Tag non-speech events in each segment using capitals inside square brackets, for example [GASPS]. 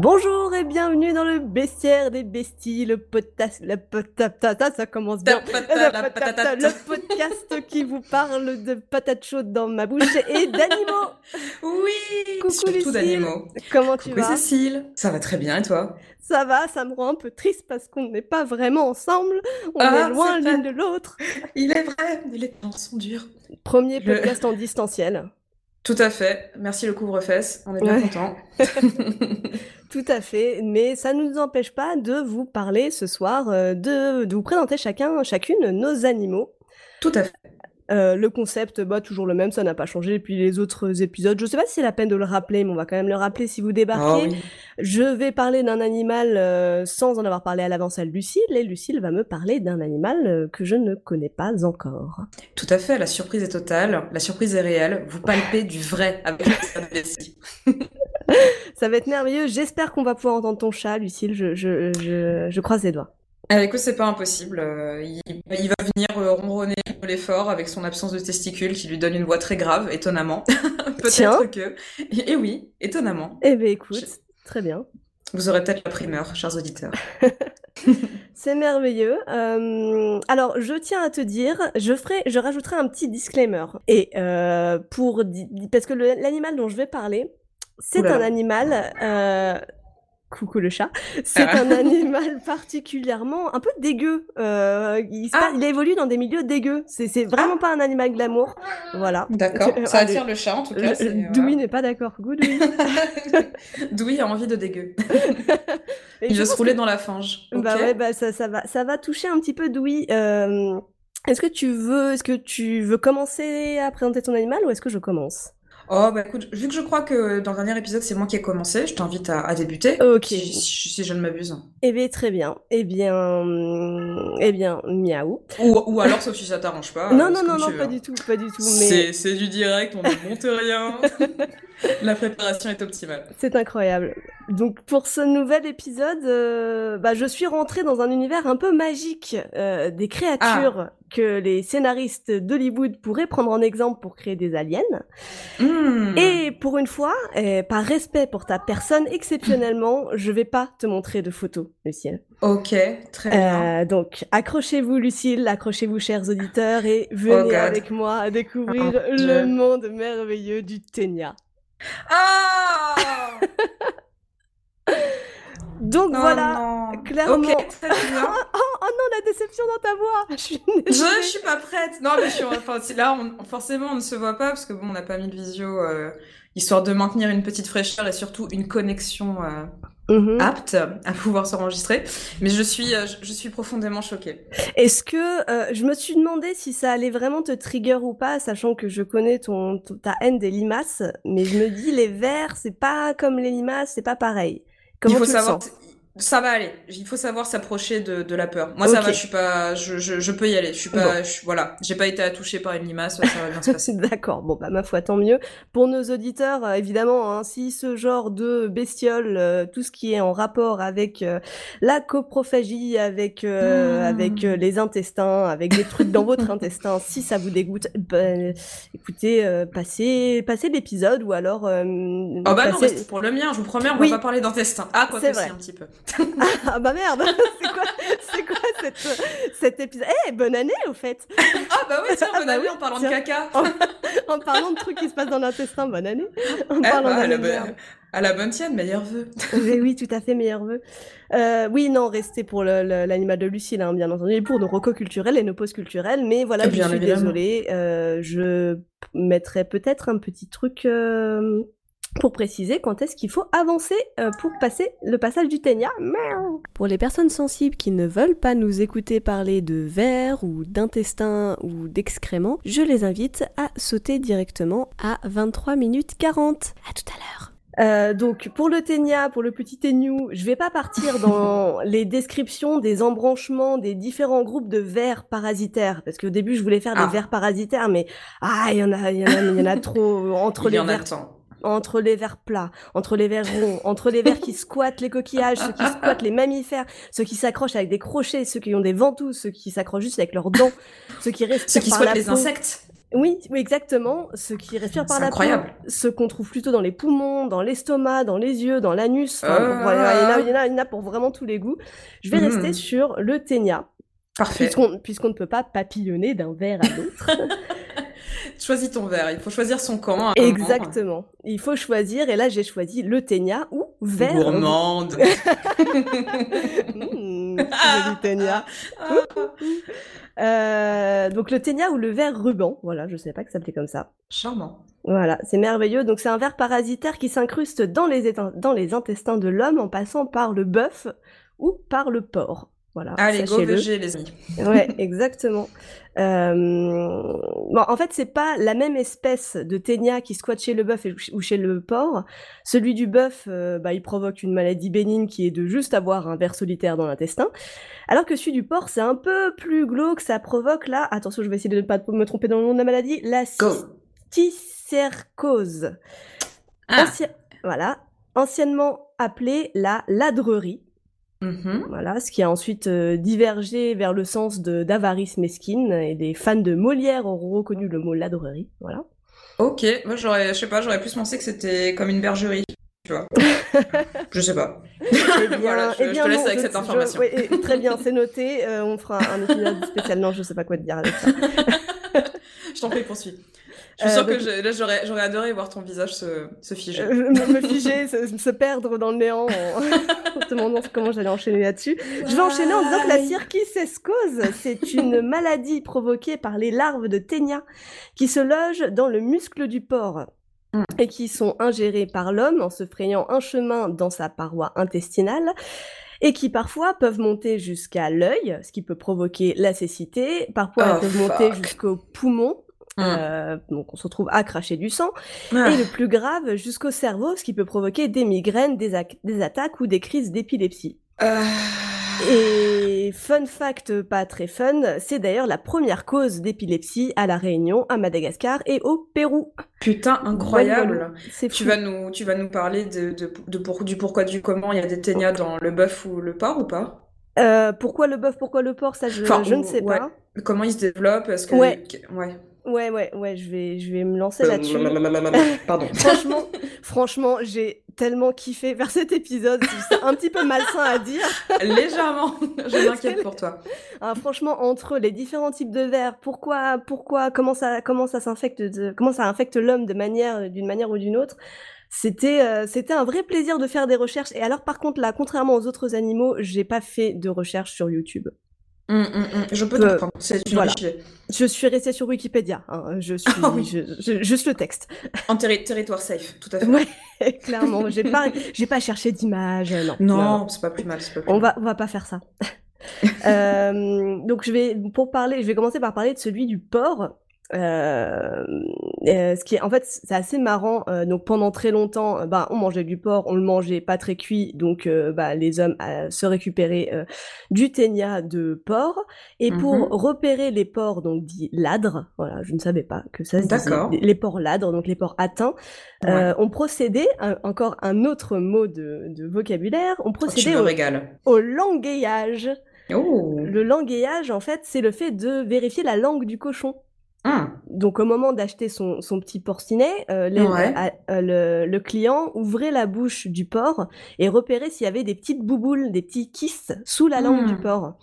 Bonjour et bienvenue dans le bestiaire des besties, le podcast, le potata, ça commence bien. Le podcast qui vous parle de patates chaudes dans ma bouche et d'animaux. Oui, Coucou surtout d'animaux. Comment tu Coucou vas? Cécile, ça va très bien et toi? Ça va, ça me rend un peu triste parce qu'on n'est pas vraiment ensemble, on Ah, est loin l'une de l'autre. Il est vrai, les temps sont durs. Premier podcast en distanciel. Tout à fait, merci le couvre-fesse, on est bien Ouais. contents. [LAUGHS] [LAUGHS] Tout à fait, mais ça ne nous empêche pas de vous parler ce soir, euh, de, de vous présenter chacun, chacune nos animaux. Tout à fait. Euh, le concept, bah, toujours le même, ça n'a pas changé depuis les autres épisodes. Je sais pas si c'est la peine de le rappeler, mais on va quand même le rappeler si vous débarquez. Oh oui. Je vais parler d'un animal euh, sans en avoir parlé à l'avance à Lucille, et Lucille va me parler d'un animal euh, que je ne connais pas encore. Tout à fait, la surprise est totale, la surprise est réelle, vous palpez du vrai avec la. [LAUGHS] Ça va être merveilleux, j'espère qu'on va pouvoir entendre ton chat, Lucille, je, je, je, je croise les doigts. Ah, écoute, c'est pas impossible, euh, il, il va venir euh, ronronner l'effort avec son absence de testicules qui lui donne une voix très grave, étonnamment. [LAUGHS] Peut-être que... Et, et oui, étonnamment. Eh ben écoute, Je- très bien. Vous aurez peut-être la primeur, chers auditeurs. [LAUGHS] [LAUGHS] C'est merveilleux. Euh, alors, je tiens à te dire, je ferai, je rajouterai un petit disclaimer. Et euh, pour parce que l'animal dont je vais parler, c'est un animal. euh, coucou le chat. [LAUGHS] C'est Ah. un animal particulièrement un peu dégueu. Euh, il, Ah. il évolue dans des milieux dégueux. C'est vraiment pas un animal glamour. Voilà. D'accord, Euh, ça allez. attire le chat en tout cas. Le- c'est, euh, n'est pas d'accord. [LAUGHS] Dewey. Douy a envie de dégueu. [LAUGHS] Il veut se rouler que- dans la fange. Bah ouais, bah ça, ça va, ça va toucher un petit peu Dewey. Euh, est-ce que tu veux, est-ce que tu veux commencer à présenter ton animal ou est-ce que je commence? Oh bah écoute, vu que je crois que dans le dernier épisode c'est moi qui ai commencé, je t'invite à, à débuter. Ok. Si, si- si je ne m'abuse. Eh bien, très bien. Eh bien, hum, eh bien, miaou. Ou, ou alors sauf si ça t'arrange pas. non, euh, non, non, non, pas hein. du tout, pas du tout. Mais c'est du direct, on ne monte rien. [LAUGHS] [LAUGHS] La préparation est optimale. c'est incroyable. Donc, pour ce nouvel épisode, euh, bah, je suis rentrée dans un univers un peu magique, euh, des créatures que les scénaristes d'Hollywood pourraient prendre en exemple pour créer des aliens. Hmm. Et pour une fois, et par respect pour ta personne, exceptionnellement, je vais pas te montrer de photos, Lucille. Ok, très bien. Euh, donc, accrochez-vous, Lucille, accrochez-vous, chers auditeurs, et Oh venez God. avec moi à découvrir Oh, le monde merveilleux du Ténia. Ah Donc Oh voilà, non. clairement. [LAUGHS] Oh, oh non, la déception dans ta voix Je suis Je, désolée. je suis pas prête. Non, mais je suis, enfin, là, on- forcément, on ne se voit pas parce que bon, on n'a pas mis de visio, euh, histoire de maintenir une petite fraîcheur et surtout une connexion euh, Mhm. apte à pouvoir s'enregistrer. Mais je suis, euh, je, je suis profondément choquée. Est-ce que euh, je me suis demandé si ça allait vraiment te trigger ou pas, sachant que je connais ton, ton- ta haine des limaces, mais je me dis les vers, c'est pas comme les limaces, c'est pas pareil. Comment Il faut tu le savoir, sens? Ça va aller. Il faut savoir s'approcher de, de la peur. Moi, ça va. Je suis pas, je, je, je peux y aller. Je suis pas, je, voilà. J'ai pas été touchée par une limace. Ça va bien se passer. [LAUGHS] D'accord, bon bah ma foi tant mieux. Pour nos auditeurs, euh, évidemment, hein, si ce genre de bestiole, euh, tout ce qui est en rapport avec euh, la coprophagie, avec euh, Mm. avec les intestins, avec des trucs dans votre [LAUGHS] intestin, si ça vous dégoûte, ben, écoutez, passez passez l'épisode ou alors Oh bah non, restez pour le mien. Je vous promets, on Oui. va pas parler d'intestin. Ah, quoi C'est que si, un petit peu. Ah bah merde, [LAUGHS] c'est quoi, c'est quoi cette, cet épisode? Eh, bonne année au fait Ah bah oui, tiens, Ah bonne bah année oui, en parlant tiens. de caca. En parlant de trucs qui se passent dans l'intestin, bonne année En Eh parlant bah, à, la bonne, à la bonne tienne, meilleur vœu. oui, oui, tout à fait, meilleur vœu. Euh, oui, non, restez pour l'animal de Lucille, hein, bien entendu, et pour nos recos culturels et nos pauses culturelles, mais voilà, je Bien suis évidemment. désolée, euh, je mettrai peut-être un petit truc euh, pour préciser quand est-ce qu'il faut avancer euh, pour passer le passage du Ténia. Pour les personnes sensibles qui ne veulent pas nous écouter parler de vers ou d'intestin ou d'excréments, je les invite à sauter directement à 23 minutes 40. À tout à l'heure. Euh, donc pour le ténia, pour le petit téniou, je vais pas partir dans [LAUGHS] les descriptions des embranchements des différents groupes de vers parasitaires parce qu'au début je voulais faire Ah. des vers parasitaires mais ah il y en a il y en a il y en a trop entre Il y les en a vers tant. Entre les vers plats, entre les vers ronds, entre les vers qui [LAUGHS] squattent les coquillages, ceux qui squattent les mammifères, ceux qui s'accrochent avec des crochets, ceux qui ont des ventouses, ceux qui s'accrochent juste avec leurs dents, ceux qui respirent Ceux qui par la les peau. insectes. Oui, oui, exactement. Ce qui respire par C'est la incroyable. peau, ce qu'on trouve plutôt dans les poumons, dans l'estomac, dans les yeux, dans l'anus. Enfin, voilà, il, y en a, il, y en pour vraiment tous les goûts. Je vais Mhm. rester sur le ténia, Parfait. puisqu'on puisqu'on ne peut pas papillonner d'un verre à l'autre. [LAUGHS] Choisis ton verre. Il faut choisir son camp. Exactement. Il faut choisir, et là j'ai choisi le ténia ou verre. Gourmande. Mmh, joli ténia. Euh, donc le ténia ou le verre ruban, voilà, je savais pas que ça s'appelait comme ça. Charmant. Voilà, c'est merveilleux. Donc c'est un ver parasitaire qui s'incruste dans les, étain- dans les intestins de l'homme en passant par le bœuf ou par le porc. Voilà, Allez, go. VG, les amis. Ouais, [LAUGHS] exactement. Euh, Bon, en fait, c'est pas la même espèce de ténia qui squatte chez le bœuf et- ou chez le porc. Celui du bœuf, euh, bah, il provoque une maladie bénigne qui est de juste avoir un ver solitaire dans l'intestin. Alors que celui du porc, c'est un peu plus glauque, ça provoque là, attention, je vais essayer de ne pas me tromper dans le nom de la maladie, la cysticercose. Ah. Anci- Voilà, anciennement appelée la ladrerie. Mhm. Voilà, ce qui a ensuite euh, divergé vers le sens de d'avarice mesquine et des fans de Molière auront reconnu le mot ladrerie. Voilà. Ok, moi j'aurais, je sais pas, j'aurais plus pensé que c'était comme une bergerie, tu vois. [LAUGHS] je sais pas. Eh bien, [LAUGHS] Voilà, je- eh je bien te laisse non, avec je- cette je- information. et très bien, c'est noté. euh, on fera un épisode spécial. Non, je sais pas quoi te dire avec ça. [LAUGHS] Je t'en prie, poursuis. Je suis Euh, sûre que donc- je- là, j'aurais, j'aurais adoré voir ton visage se, se figer. Euh, me, me figer, [LAUGHS] se, se perdre dans le néant en, [LAUGHS] en te demandant comment j'allais enchaîner là-dessus. Je vais enchaîner en disant que la cirquicescose, c'est une [LAUGHS] maladie provoquée par les larves de ténia qui se logent dans le muscle du porc Mm. et qui sont ingérées par l'homme en se frayant un chemin dans sa paroi intestinale et qui parfois peuvent monter jusqu'à l'œil, ce qui peut provoquer la cécité. Parfois, Oh, elles peuvent monter fuck. jusqu'aux Mm. euh, donc on se retrouve à cracher du sang Ah. et le plus grave jusqu'au cerveau, ce qui peut provoquer des migraines, des, attaques ou des crises d'épilepsie. Euh, Et fun fact pas très fun, c'est d'ailleurs la première cause d'épilepsie à la Réunion, à Madagascar et au Pérou. Putain, incroyable. Voilà, C'est Tu vas nous, tu vas nous parler de, de, de pour- du pourquoi du comment il y a des ténias dans le bœuf ou le porc ou pas? Euh, pourquoi le bœuf, pourquoi le porc, ça je, Enfin, je ne sais ouais. pas. Comment ils se développent Est-ce que Ouais. ouais. Ouais, ouais, ouais, je vais, je vais me lancer là-dessus. Pardon. [LAUGHS] franchement, franchement, j'ai tellement kiffé vers cet épisode. C'est un petit peu malsain à dire. [LAUGHS] Légèrement. Je m'inquiète pour toi. Ah, franchement, entre les différents types de vers, pourquoi, pourquoi, comment ça, comment ça s'infecte, de- comment ça infecte l'homme de manière, d'une manière ou d'une autre, c'était, euh, c'était un vrai plaisir de faire des recherches. Et alors, par contre, là, contrairement aux autres animaux, j'ai pas fait de recherche sur YouTube. Hum, hum, hum. Je peux Euh. C'est voilà. Je suis restée sur Wikipédia. hein, Je suis, Ah oui. je- je- juste le texte. En terri- territoire safe, tout à fait. Ouais, [LAUGHS] clairement. J'ai pas, j'ai pas cherché d'image. Non. Non, c'est pas plus mal, c'est pas plus On mal. va, on va pas faire ça. [LAUGHS] Euh, donc je vais pour parler, je vais commencer par parler de celui du porc. Euh, euh, ce qui est en fait c'est assez marrant. euh, donc pendant très longtemps, bah, on mangeait du porc, on le mangeait pas très cuit, donc bah, les hommes se récupéraient du ténia de porc. Et pour Mhm. repérer les porcs, donc dits ladres, voilà, je ne savais pas que ça se disait, D'accord. les porcs ladres, donc les porcs atteints, euh, on procédait, un- encore un autre mot de, de vocabulaire, on Oh, procédait au, au langueillage. Oh. Le langueillage, en fait, c'est le fait de vérifier la langue du cochon. Hum. Donc, au moment d'acheter son, son petit porcinet, euh, les- Ouais. euh, euh, le, le client ouvrait la bouche du porc et repérait s'il y avait des petites bouboules, des petits kystes sous la langue du porc.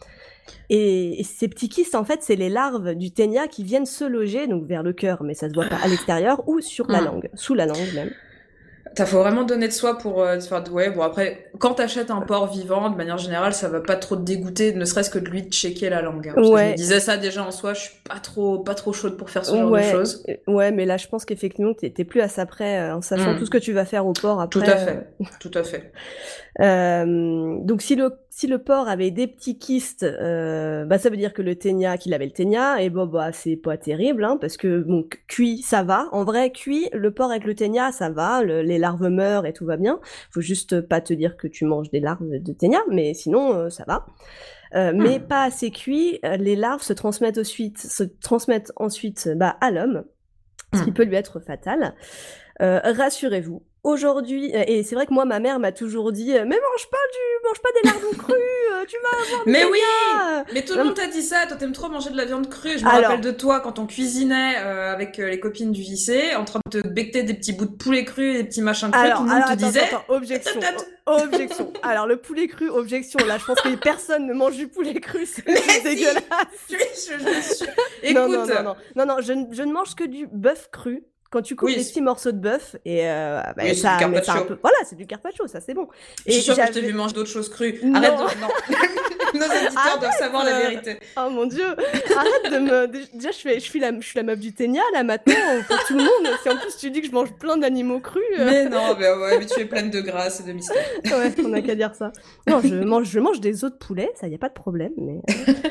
Et, et ces petits kystes, en fait, c'est les larves du ténia qui viennent se loger, donc vers le cœur, mais ça se voit pas à l'extérieur, ou sur la Hmm. langue, sous la langue même. T'as faut vraiment donner de soi pour euh, faire. Ouais, bon après, quand t'achètes un porc vivant, de manière générale, ça va pas trop te dégoûter, ne serait-ce que de lui checker la langue. hein. Je Ouais. me disais ça déjà en soi, je suis pas trop, pas trop chaude pour faire ce genre de choses. euh, ouais, mais là, je pense qu'effectivement, t'es plus à ça près, euh, en sachant Hmm. tout ce que tu vas faire au porc après. Tout à euh, fait, tout à fait. Euh, donc si le si le porc avait des petits kystes, euh, bah ça veut dire que le ténia, qu'il avait le ténia, et bon bah c'est pas terrible, hein, parce que bon cuit ça va. En vrai cuit, le porc avec le ténia ça va, le- les larves meurent et tout va bien. Faut juste pas te dire que tu manges des larves de ténia, mais sinon euh, ça va. Euh, Mais Hmm. pas assez cuit, les larves se transmettent ensuite, se transmettent ensuite bah, à l'homme, ce qui Hmm. peut lui être fatal. Euh, Rassurez-vous, aujourd'hui, euh, et c'est vrai que moi, ma mère m'a toujours dit, euh, mais mange pas du, mange pas des lardons crus, euh, tu vas avoir. Mais oui, mais tout le monde t'a dit ça. Toi, t'aimes trop manger de la viande crue. Je me Alors. rappelle de toi quand on cuisinait euh, avec les copines du lycée, en train de te becter des petits bouts de poulet cru et des petits machins crus. Alors, tout le monde alors, te disait. attends, objection, objection. [LAUGHS] Alors, le poulet cru, objection. Là, je pense que personne ne mange du poulet cru, c'est dégueulasse. Je, je, je Écoute, Non, non, non, non, non, non, je ne mange que du bœuf cru. Quand tu coupes Oui, petits morceaux de bœuf et euh, bah, Oui, c'est ça, du mais ça un peu, voilà, c'est du carpaccio, ça c'est bon. je suis Et sûre que je t'ai vu manger d'autres choses crues. Non. Arrête de. Non. [LAUGHS] Nos éditeurs doivent savoir la euh, vérité. Oh mon dieu, arrête de me. Déjà, je, fais, je, suis la, je suis la meuf du Ténia là maintenant pour tout le monde. Si en plus tu dis que je mange plein d'animaux crus, euh, Mais non, mais, ouais, mais tu es pleine de grâce et de mystère. [LAUGHS] ouais, on a qu'à dire ça. Non, je mange, je mange des os de poulet, ça y a pas de problème, mais. euh, [LAUGHS]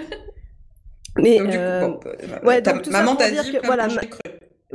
Mais Donc, du coup, euh, bon, euh, ouais, donc maman t'a dit que, voilà, ma- cru.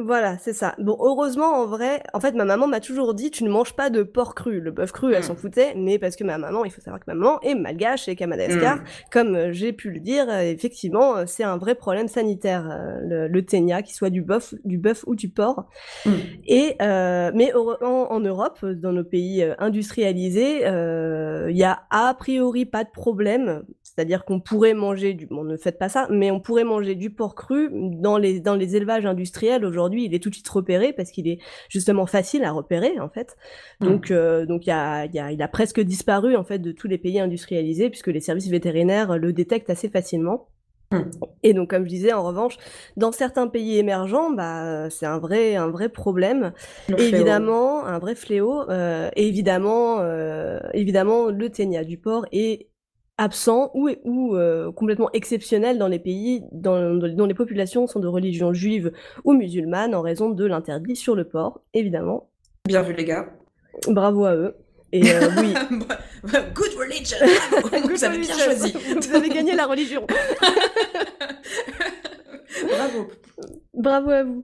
Voilà, c'est ça. Bon, heureusement, en vrai, en fait, ma maman m'a toujours dit, tu ne manges pas de porc cru. Le bœuf cru, elle Mm. s'en foutait, mais parce que ma maman, il faut savoir que ma maman est malgache et qu'à Madagascar, Mm. comme euh, j'ai pu le dire, euh, effectivement, euh, c'est un vrai problème sanitaire, euh, le, le ténia, qu'il soit du bœuf, du bœuf ou du porc. Mm. Et euh, mais en, en Europe, dans nos pays euh, industrialisés, euh, il y a a priori pas de problème. C'est-à-dire qu'on pourrait manger du, bon, ne faites pas ça, mais on pourrait manger du porc cru dans les dans les élevages industriels. Aujourd'hui, il est tout de suite repéré parce qu'il est justement facile à repérer en fait. Donc euh, donc il y a, il y a il a presque disparu en fait de tous les pays industrialisés puisque les services vétérinaires le détectent assez facilement. Mm. Et donc, comme je disais, en revanche, dans certains pays émergents, bah, c'est un vrai, un vrai problème. Évidemment, un vrai fléau. euh, évidemment, euh, évidemment, le ténia du porc est absent ou, ou euh, complètement exceptionnel dans les pays dans, dont les populations sont de religion juive ou musulmane en raison de l'interdit sur le porc, évidemment. Bien vu, les gars. Bravo à eux. Et euh, [LAUGHS] oui, Good religion. [LAUGHS] Vous avez bien choisi. Vous avez gagné la religion. [LAUGHS] Bravo. Bravo à vous.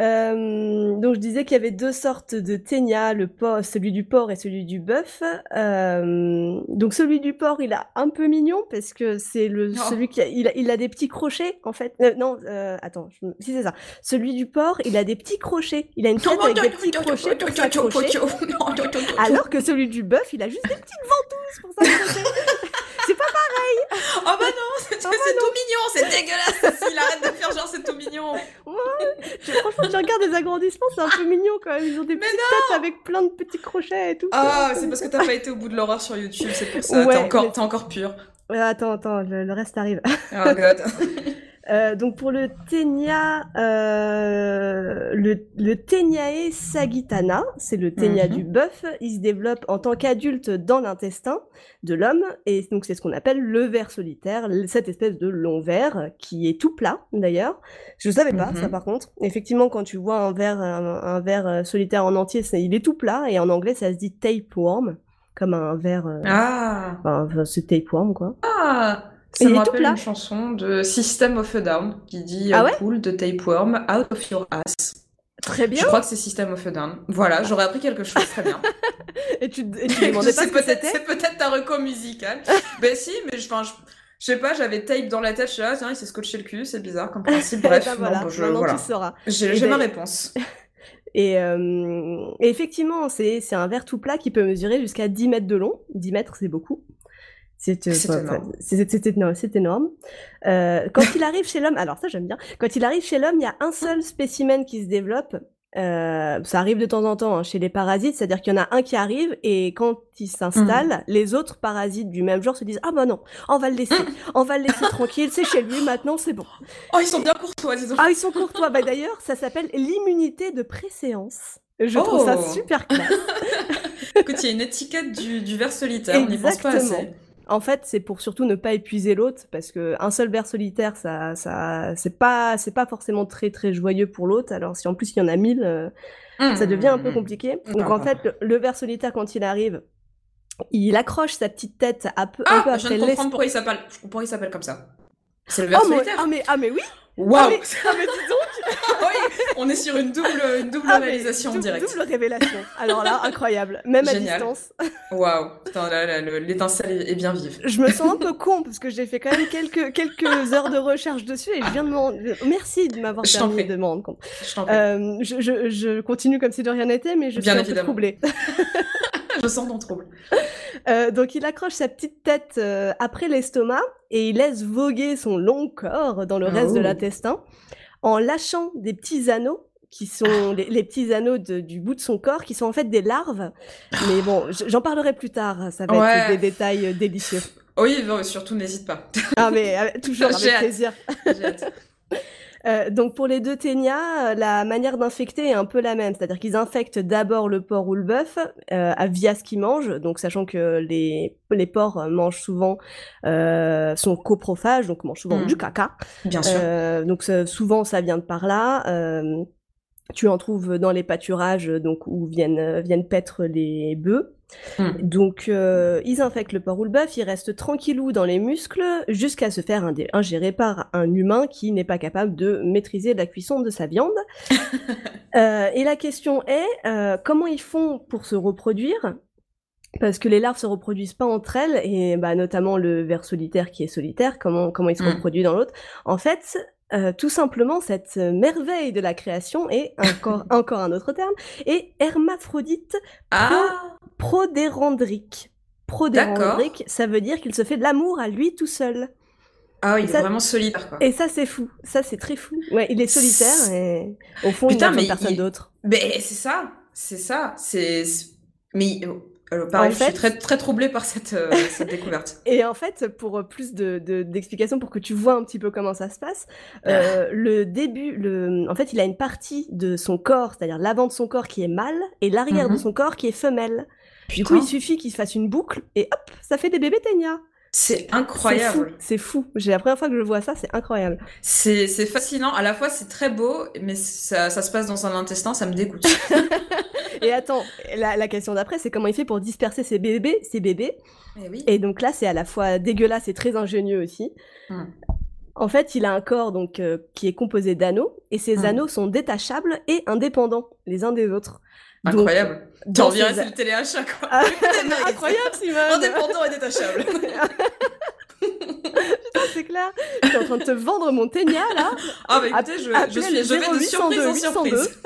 Euh, donc je disais qu'il y avait deux sortes de ténia, le porc, celui du porc et celui du bœuf. Euh, donc celui du porc, il a un peu mignon parce que c'est le Oh. celui qui a, il a, il a des petits crochets en fait. Euh, non, euh, attends, je- si c'est ça. Celui du porc, il a des petits crochets. Il a une tête avec des petits crochets pour s'accrocher. Alors que celui du bœuf, il a juste des petites ventouses pour s'accrocher. Oh bah non, c'est Oh bah tout mignon, c'est dégueulasse. S'il arrête de faire genre c'est tout mignon. Je- Franchement, je regarde des agrandissements, c'est un peu mignon quand même. Ils ont des Mais petites têtes avec plein de petits crochets et tout. Ah, c'est parce que t'as pas été au bout de l'horreur sur YouTube, c'est pour ça. Ouais, t'es encore, mais- t'es encore pur. Ouais, attends, attends, le, le reste arrive. Oh god. [LAUGHS] Euh, donc pour le Ténia, euh, le, le Téniae sagittana, c'est le Ténia Mhm. du bœuf, il se développe en tant qu'adulte dans l'intestin de l'homme, et donc c'est ce qu'on appelle le ver solitaire, cette espèce de long ver qui est tout plat d'ailleurs. Je savais pas Mhm. ça par contre. Effectivement, quand tu vois un ver, un, un ver euh, solitaire en entier, il est tout plat, et en anglais ça se dit tapeworm, comme un ver, euh, Ah. enfin, c'est tapeworm quoi. Ah. Ça me rappelle une chanson de System of a Down qui dit Ah euh, ouais Pull the tapeworm out of your ass. Très bien. Je crois que c'est System of a Down. Voilà, j'aurais appris quelque chose très bien. [LAUGHS] Et tu, et tu [LAUGHS] demandais pas c'est ce que peut-être, c'était c'est peut-être ta reco musicale. [LAUGHS] ben si, mais je, je, je sais pas, j'avais tape dans la tête, je suis là, tiens, il s'est scotché le cul, c'est bizarre comme principe. Bref, Eh ben non, voilà, bon, je- voilà. tu sauras. J'ai, j'ai ma ben- réponse. Et, euh, et effectivement, c'est un verre tout plat qui peut mesurer jusqu'à 10 mètres de long. 10 mètres, c'est beaucoup. C'est euh, énorme. c'est- énorme. Euh, quand il arrive chez l'homme, alors ça j'aime bien, quand il arrive chez l'homme, il y a un seul spécimen qui se développe. Euh, ça arrive de temps en temps hein, chez les parasites, c'est-à-dire qu'il y en a un qui arrive et quand il s'installe, les autres parasites du même genre se disent ah bah non, on va le laisser, on va le laisser [LAUGHS] tranquille, c'est chez lui maintenant, c'est bon. Oh, ils sont bien courtois, dis donc. Ah, ils sont courtois. Bah, d'ailleurs, ça s'appelle l'immunité de préséance. Je trouve ça Oh. super classe. [LAUGHS] Écoute, il y a une étiquette du, du verre solitaire, on n'y pense pas assez. En fait, c'est pour surtout ne pas épuiser l'autre, parce que un seul ver solitaire, ça, ça, c'est pas, c'est pas forcément très très joyeux pour l'autre. Alors si en plus il y en a mille, euh, ça devient un peu compliqué. Donc en fait, le, le ver solitaire quand il arrive, il accroche sa petite tête un peu, un peu Ah, je après comprendre l'espace. pourquoi il s'appelle, je comprends pourquoi il s'appelle comme ça. C'est le verre Oh, solitaire. ah mais ah mais oui, Waouh Ah, mais, ah, mais dis donc [LAUGHS] Oui, on est sur une double, une double Ah, réalisation dou- directe. Double révélation. Alors là, incroyable. Même à distance. Waouh, l'étincelle est bien vive. Je me sens un peu con parce que j'ai fait quand même quelques, quelques heures de recherche dessus et je viens de m'en... Merci de m'avoir permis de m'en rendre compte. Je t'en prie. Euh, je, je, je continue comme si de rien n'était, mais je Bien suis un peu troublée. [LAUGHS] Sens trouble. Euh, donc il accroche sa petite tête euh, après l'estomac et il laisse voguer son long corps dans le reste de Oh. l'intestin en lâchant des petits anneaux qui sont les, les petits anneaux de- du bout de son corps qui sont en fait des larves. Mais bon, j'en parlerai plus tard, ça va être des détails euh, délicieux. Oui, surtout n'hésite pas. Ah mais euh, toujours [LAUGHS] avec hâte. plaisir. J'ai hâte. Euh, donc pour les deux ténias, euh, la manière d'infecter est un peu la même, c'est-à-dire qu'ils infectent d'abord le porc ou le bœuf euh, à- via ce qu'ils mangent, donc sachant que les, les porcs mangent souvent, euh, sont coprophages, donc mangent souvent du caca, Bien sûr. Euh, donc souvent ça vient de par là. euh, tu en trouves dans les pâturages, donc où viennent, viennent paître les bœufs. Mm. Donc, euh, ils infectent le porc ou le bœuf, ils restent tranquillou dans les muscles jusqu'à se faire ingérer par un humain qui n'est pas capable de maîtriser la cuisson de sa viande. [LAUGHS] Euh, et la question est, euh, comment ils font pour se reproduire? Parce que les larves se reproduisent pas entre elles, et bah, notamment le ver solitaire qui est solitaire, comment, comment il se Mm. reproduit dans l'autre? En fait, euh, tout simplement, cette merveille de la création est encore, [LAUGHS] encore un autre terme, est hermaphrodite Ah, prodérandrique. Prodérandrique, ça veut dire qu'il se fait de l'amour à lui tout seul. ah oui, il est vraiment solitaire, quoi. Et ça, c'est fou. Ça, c'est très fou. Ouais, il est solitaire et au fond, Putain, il besoin de personne il- d'autre. Mais c'est ça, c'est ça. C'est. c'est- Mais euh, pareil, En je suis très, très troublée par cette, euh, [LAUGHS] cette découverte. Et en fait, pour plus de de- d'explications, pour que tu vois un petit peu comment ça se passe, Ah. euh, le début, le, en fait, il a une partie de son corps, c'est-à-dire l'avant de son corps qui est mâle et l'arrière Mhm. de son corps qui est femelle. Du Putain, coup, il suffit qu'il se fasse une boucle et hop, ça fait des bébés ténia. C'est incroyable. c'est fou. J'ai la première fois que je vois ça, c'est incroyable. C'est fascinant. À la fois, c'est très beau, mais ça, ça se passe dans un intestin, ça me dégoûte. [LAUGHS] Et attends, la, la question d'après, c'est comment il fait pour disperser ses bébés, ses bébés. Eh oui. Et donc là, c'est à la fois dégueulasse et très ingénieux aussi. Hmm. En fait, il a un corps donc euh, qui est composé d'anneaux, et ces Hmm. anneaux sont détachables et indépendants les uns des autres. Incroyable. T'en dirais, ces- c'est le téléachat, quoi. Ah, incroyable, Simone. Indépendant et détachable. [LAUGHS] c'est clair. Je suis en train de te vendre mon ténia là. Ah bah écoutez, je, je, suis, je vais de 0802, surprise en 802. surprise.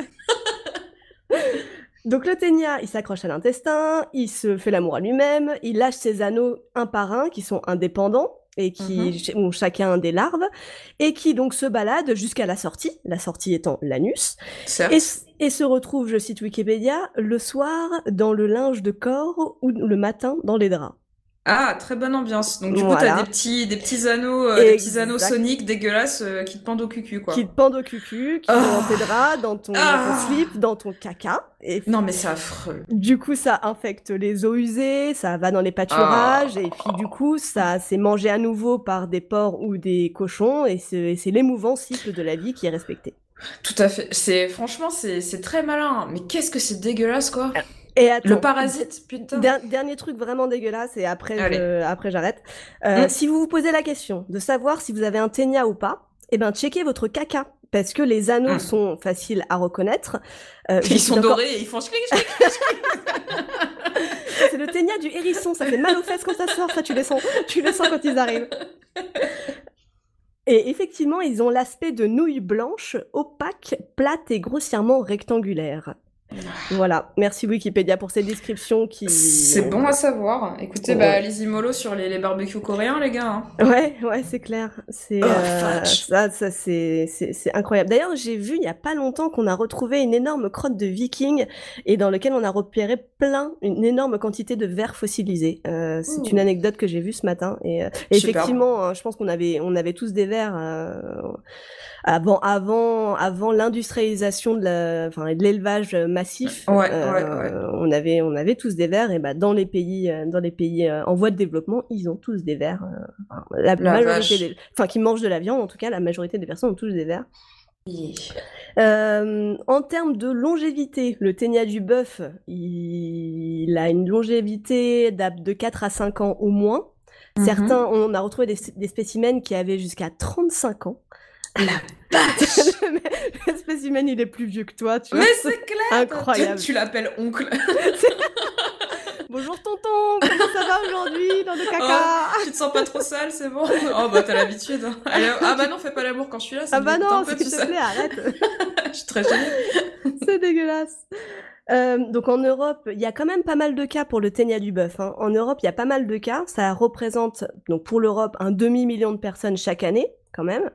[LAUGHS] [LAUGHS] Donc le ténia, il s'accroche à l'intestin, il se fait l'amour à lui-même, il lâche ses anneaux un par un qui sont indépendants et qui Mhm. ch- ont chacun des larves et qui donc se baladent jusqu'à la sortie, la sortie étant l'anus, Certes. et, et se retrouvent, je cite Wikipédia, le soir dans le linge de corps ou le matin dans les draps. Ah, très bonne ambiance. Donc du coup, t'as des petits, des petits anneaux, euh, des petits anneaux soniques dégueulasses euh, qui te pendent au cucu, quoi. Qui te pendent au cucu, qui sont dans tes draps, dans ton, dans ton Ah. slip, dans ton caca. Et Non, mais c'est affreux. Du coup, ça infecte les eaux usées, ça va dans les pâturages, Ah. et puis du coup, ça c'est mangé à nouveau par des porcs ou des cochons, et c'est l'émouvant cycle de la vie qui est respecté. Tout à fait. C'est franchement, c'est c'est très malin. Mais qu'est-ce que c'est dégueulasse, quoi. Et attends, Le parasite, putain. der- dernier truc vraiment dégueulasse, et après je- après j'arrête. Euh, Mm. Si vous vous posez la question de savoir si vous avez un ténia ou pas, eh ben checkez votre caca. Parce que les anneaux Mm. sont faciles à reconnaître. Euh, Ils sont encore- dorés et ils font. C'est le ténia du hérisson, ça fait mal aux fesses quand ça sort, ça tu les sens, tu les sens quand ils arrivent. Et effectivement, ils ont l'aspect de nouilles blanches, opaques, plates et grossièrement rectangulaires. Voilà, merci Wikipédia pour ces descriptions qui... C'est bon à savoir. Écoutez, Ouais. bah, les mollo sur les, les barbecues coréens, les gars. hein. Ouais, ouais, c'est clair. C'est Oh, euh, vache. ça, ça c'est c'est incroyable. D'ailleurs, j'ai vu il y a pas longtemps qu'on a retrouvé une énorme crotte de viking et dans lequel on a repéré plein, une énorme quantité de vers fossilisés. Euh, c'est une anecdote que j'ai vue ce matin et, euh, effectivement, hein, je pense qu'on avait on avait tous des vers euh, avant avant avant l'industrialisation de la, enfin de l'élevage massif. Ouais, euh, ouais, ouais. On avait on avait tous des vers et bah dans les pays euh, dans les pays euh, en voie de développement, ils ont tous des vers. enfin, la, La majorité des, enfin qui mangent de la viande en tout cas, la majorité des personnes ont tous des vers. Euh, en termes de longévité, le ténia du bœuf, il, il a une longévité de 4 à 5 ans au moins. Mhm. Certains, on a retrouvé des, des spécimens qui avaient jusqu'à 35 ans. La [LAUGHS] Le spécimen, il est plus vieux que toi, tu vois. Mais c'est clair [LAUGHS] Incroyable. Tu, tu l'appelles oncle. [LAUGHS] Bonjour tonton, comment ça va aujourd'hui dans le caca Tu te sens pas trop sale, c'est bon Oh bah t'as l'habitude. hein. Ah bah non, fais pas l'amour quand je suis là, ça Ah bah non, s'il te plaît, arrête. Je suis très gênée. C'est dégueulasse. Euh, donc en Europe, il y a quand même pas mal de cas pour le ténia du bœuf. hein. En Europe, il y a pas mal de cas. Ça représente donc pour l'Europe un demi million de personnes chaque année, quand même.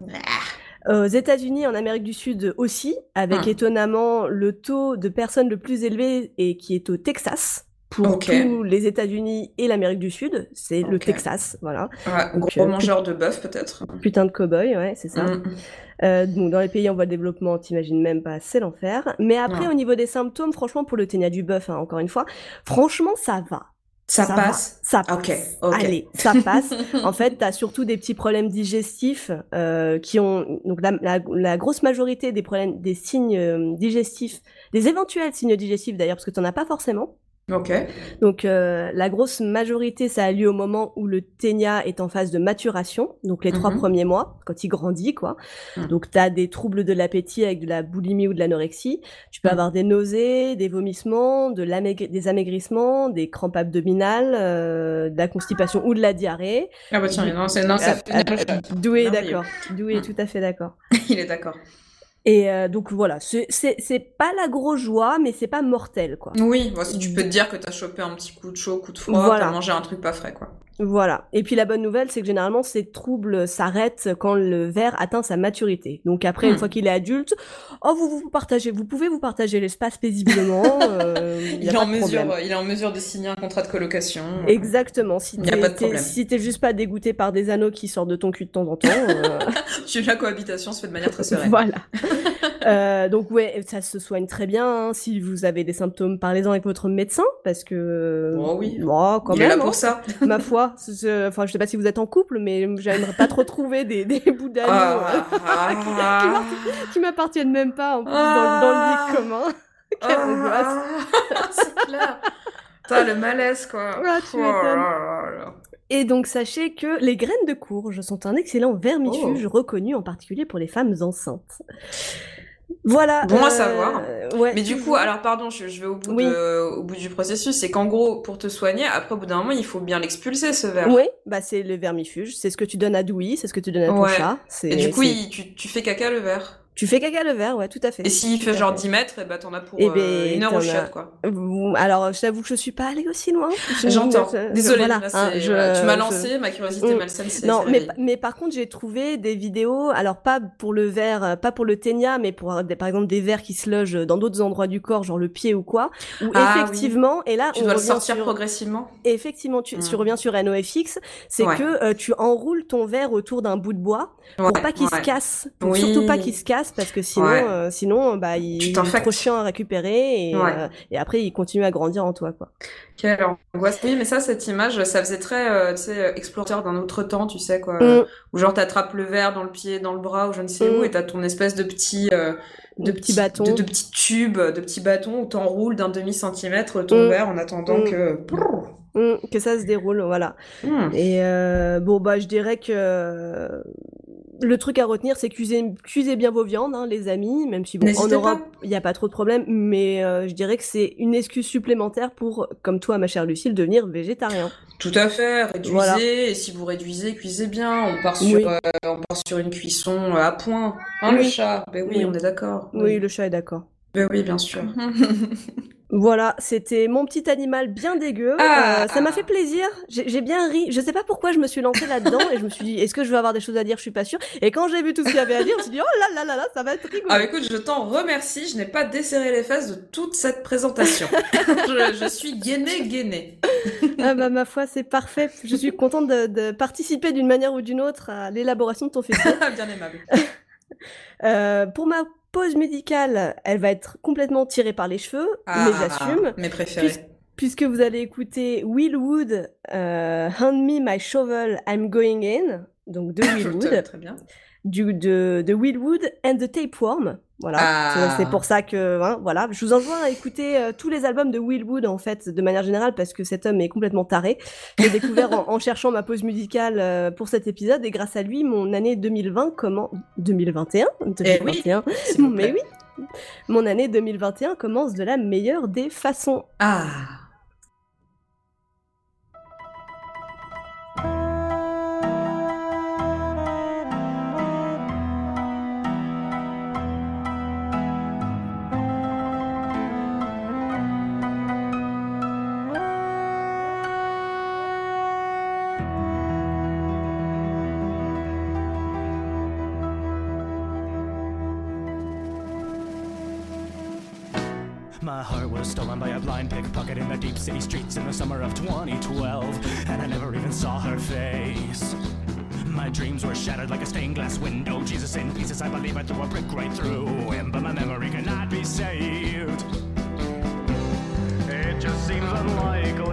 Euh, Aux États-Unis, en Amérique du Sud aussi, avec Hmm. étonnamment le taux de personnes le plus élevé et qui est au Texas. Pour tous les États-Unis et l'Amérique du Sud, c'est le. Texas, voilà. Ouais, Donc, gros euh, mangeur de bœuf peut-être. Putain de cow-boy, ouais, c'est ça. Mm. Euh, donc dans les pays en voie de développement, t'imagines même pas, c'est l'enfer. Mais après, Ouais. au niveau des symptômes, franchement, pour le ténia du bœuf, hein, encore une fois, franchement, ça va. Ça, passe. ça passe. Ok. Allez, ça passe. [LAUGHS] en fait, t'as surtout des petits problèmes digestifs euh, qui ont donc la, la, la grosse majorité des problèmes, des signes euh, digestifs, des éventuels signes digestifs d'ailleurs, parce que t'en as pas forcément. Ok. Donc euh, la grosse majorité, ça a lieu au moment où le ténia est en phase de maturation, donc les trois Mhm. premiers mois, quand il grandit, quoi. Mhm. Donc tu as des troubles de l'appétit avec de la boulimie ou de l'anorexie. Tu peux Mhm. avoir des nausées, des vomissements, de des amaigrissements, des crampes abdominales, euh, de la constipation ou de la diarrhée. Ah bah tiens, non, c'est non, ça Ah, ah, Doué d'accord. Doué tout à fait d'accord. [LAUGHS] Il est d'accord. Et euh, donc voilà, c'est pas la grosse joie, mais c'est pas mortel, quoi. Oui, si tu peux te dire que t'as chopé un petit coup de chaud, coup de froid, Voilà. t'as mangé un truc pas frais, quoi. Voilà. Et puis la bonne nouvelle, c'est que généralement ces troubles s'arrêtent quand le verre atteint sa maturité. Donc après, une Hmm. fois qu'il est adulte, oh vous vous partagez, vous pouvez vous partager l'espace paisiblement. [LAUGHS] euh, Il est, en mesure, problème. il est en mesure de signer un contrat de colocation. Exactement. Si t'es si juste pas dégoûté par des anneaux qui sortent de ton cul de temps en temps. euh, [LAUGHS] Tu- La cohabitation se fait de manière très sereine. voilà. [LAUGHS] Euh, donc ouais, ça se soigne très bien. hein. Si vous avez des symptômes, parlez-en avec votre médecin parce que. Oh oui. Oh, quand il même. est là hein. pour ça. ma foi. Enfin, je sais pas si vous êtes en couple, mais j'aimerais pas trop trouver des, des [LAUGHS] bouts d'anneaux Ah, euh, ah, [LAUGHS] qui m'appartiennent même pas en plus Ah. dans, dans le lit commun. [LAUGHS] Quelle angoisse. ah, C'est clair. Putain, le malaise, quoi. Ah, tu Oh. Et donc sachez que les graines de courge sont un excellent vermifuge reconnu en particulier pour les femmes enceintes. Voilà. Bon à savoir. Ouais, Mais du coup, alors pardon, je, je vais au bout, Oui. de- au bout du processus. C'est qu'en gros, pour te soigner, après, au bout d'un moment, il faut bien l'expulser, ce verre. Oui, bah c'est le vermifuge, c'est ce que tu donnes à Douy, c'est ce que tu donnes à ton Ouais. chat. Et du coup, il- tu, tu fais caca le verre. Tu fais caca le verre, ouais, tout à fait. Et s'il fait genre fait. 10 mètres, et bah t'en as pour Eh euh, ben, une heure au chiottes, quoi. Alors, je t'avoue que je suis pas allée aussi loin. Je- [LAUGHS] J'entends. je- Désolée, voilà, là, hein, je- voilà, tu m'as je- lancé, ma curiosité Mm. malsaine, Non, mais, mais par contre, j'ai trouvé des vidéos, alors pas pour le verre, euh, pas pour le ténia, mais pour euh, des- par exemple des verres qui se logent dans d'autres endroits du corps, genre le pied ou quoi, où Ah, effectivement, et là, Tu on dois le sortir sur... progressivement? Effectivement, tu, tu reviens sur NoFX, c'est Ouais. que euh, tu enroules ton verre autour d'un bout de bois pour Ouais, pas qu'il se casse, surtout pas qu'il se casse parce que sinon, Ouais. euh, sinon, bah, il, est trop chiant à récupérer et, Ouais. euh, et après il continue à grandir en toi, quoi. Quelle angoisse. Oui, mais ça, cette image, ça faisait très, euh, tu sais, euh, explorateur d'un autre temps, tu sais, quoi. Mm. Où genre t'attrapes le verre dans le pied, dans le bras, ou je ne sais où, Mm. et t'as ton espèce de petit, de petits bâtons. de, de petits tubes, de petits bâtons où t'enroules d'un demi centimètre ton Mm. verre en attendant Mm. que. Que ça se déroule, voilà. Et euh, bon, bah, je dirais que le truc à retenir, c'est cuisez, cuisez bien vos viandes, hein, les amis, même si bon, en Europe, il n'y a pas trop de problèmes, mais euh, je dirais que c'est une excuse supplémentaire pour, comme toi, ma chère Lucille, devenir végétarien. Tout à fait, réduisez, Voilà. et si vous réduisez, cuisez bien. On part sur, Oui. euh, on part sur une cuisson à point. Hein, le chat? Ben oui, Oui. on est d'accord. Oui, le chat est d'accord. Ben oui, bien sûr. [LAUGHS] Voilà, c'était mon petit animal bien dégueu. Ah. Euh, ça m'a fait plaisir. J'ai bien ri. Je sais pas pourquoi je me suis lancée là-dedans et je me suis dit, est-ce que je vais avoir des choses à dire? Je suis pas sûre. Et quand j'ai vu tout ce qu'il y avait à dire, je me suis dit, oh là là là là, ça va être rigolo. Ah, écoute, je t'en remercie. Je n'ai pas desserré les fesses de toute cette présentation. [LAUGHS] je, je suis gainée, gainée. Ah bah ma foi, c'est parfait. Je suis contente de, de participer d'une manière ou d'une autre à l'élaboration de ton fils. [LAUGHS] Bien aimable. Euh, pour ma pause médicale, elle va être complètement tirée par les cheveux, mais j'assume. Mes préférés. Puis- Puisque vous allez écouter Will Wood, euh, Hand Me My Shovel, I'm Going In. donc de [LAUGHS] Willwood. Très bien. Du, de, de Willwood and the Tapeworm. Voilà, Ah. c'est pour ça que hein, voilà, je vous enjoins à écouter euh, tous les albums de Willwood en fait, de manière générale, parce que cet homme est complètement taré. Je l'ai découvert en, en cherchant ma pause musicale euh, pour cet épisode, et grâce à lui, mon année 2020 comment 2021 Eh oui, 2021 s'il vous Mais oui, mon année 2021 commence de la meilleure des façons. Ah. Pickpocket in the deep city streets in the summer of 2012, and I never even saw her face. My dreams were shattered like a stained glass window. Jesus in pieces, I believe I threw a brick right through him, but my memory cannot be saved. It just seems unlikely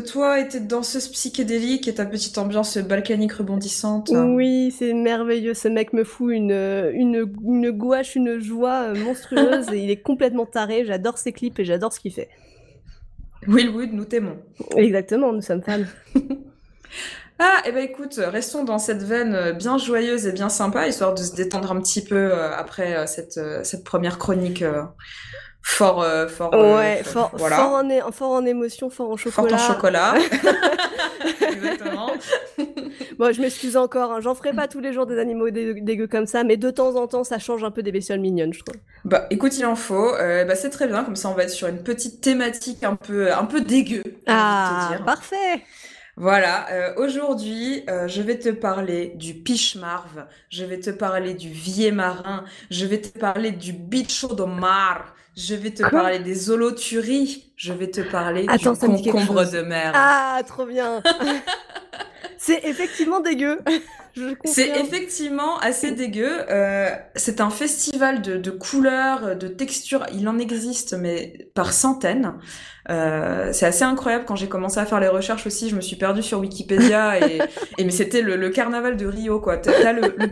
Toi et tes danseuses psychédéliques et ta petite ambiance balkanique rebondissante. Oui, c'est merveilleux, ce mec me fout une, une, une gouache, une joie monstrueuse et il est complètement taré, j'adore ses clips et j'adore ce qu'il fait. Willwood, nous t'aimons. Exactement, nous sommes fans. [LAUGHS] Ah, et eh ben écoute, restons dans cette veine bien joyeuse et bien sympa, histoire de se détendre un petit peu euh, après euh, cette, euh, cette première chronique fort, fort, ouais, fort, voilà. fort, en, fort en émotion, fort en chocolat. Fort en chocolat. [LAUGHS] [LAUGHS] Exactement. bon, je m'excuse encore, hein. j'en ferai pas tous les jours des animaux dégueux comme ça, mais de temps en temps, ça change un peu des bestioles mignonnes, je trouve. Bah, écoute, il en faut. bah, c'est très bien, comme ça, on va être sur une petite thématique un peu, un peu dégueu. Ah, parfait. Voilà, euh, aujourd'hui, euh, je vais te parler du pichmarve, je vais te parler du vieux marin, je vais te parler du bicho de mar, je vais te parler des holoturies, je vais te parler du concombre de mer. Ah, trop bien [LAUGHS] C'est effectivement dégueu c'est effectivement assez dégueu. Euh, c'est un festival de, de, couleurs, de textures. Il en existe, mais par centaines. Euh, c'est assez incroyable. Quand j'ai commencé à faire les recherches aussi, je me suis perdue sur Wikipédia et, [LAUGHS] et mais c'était le, le, carnaval de Rio quoi. T'as le, le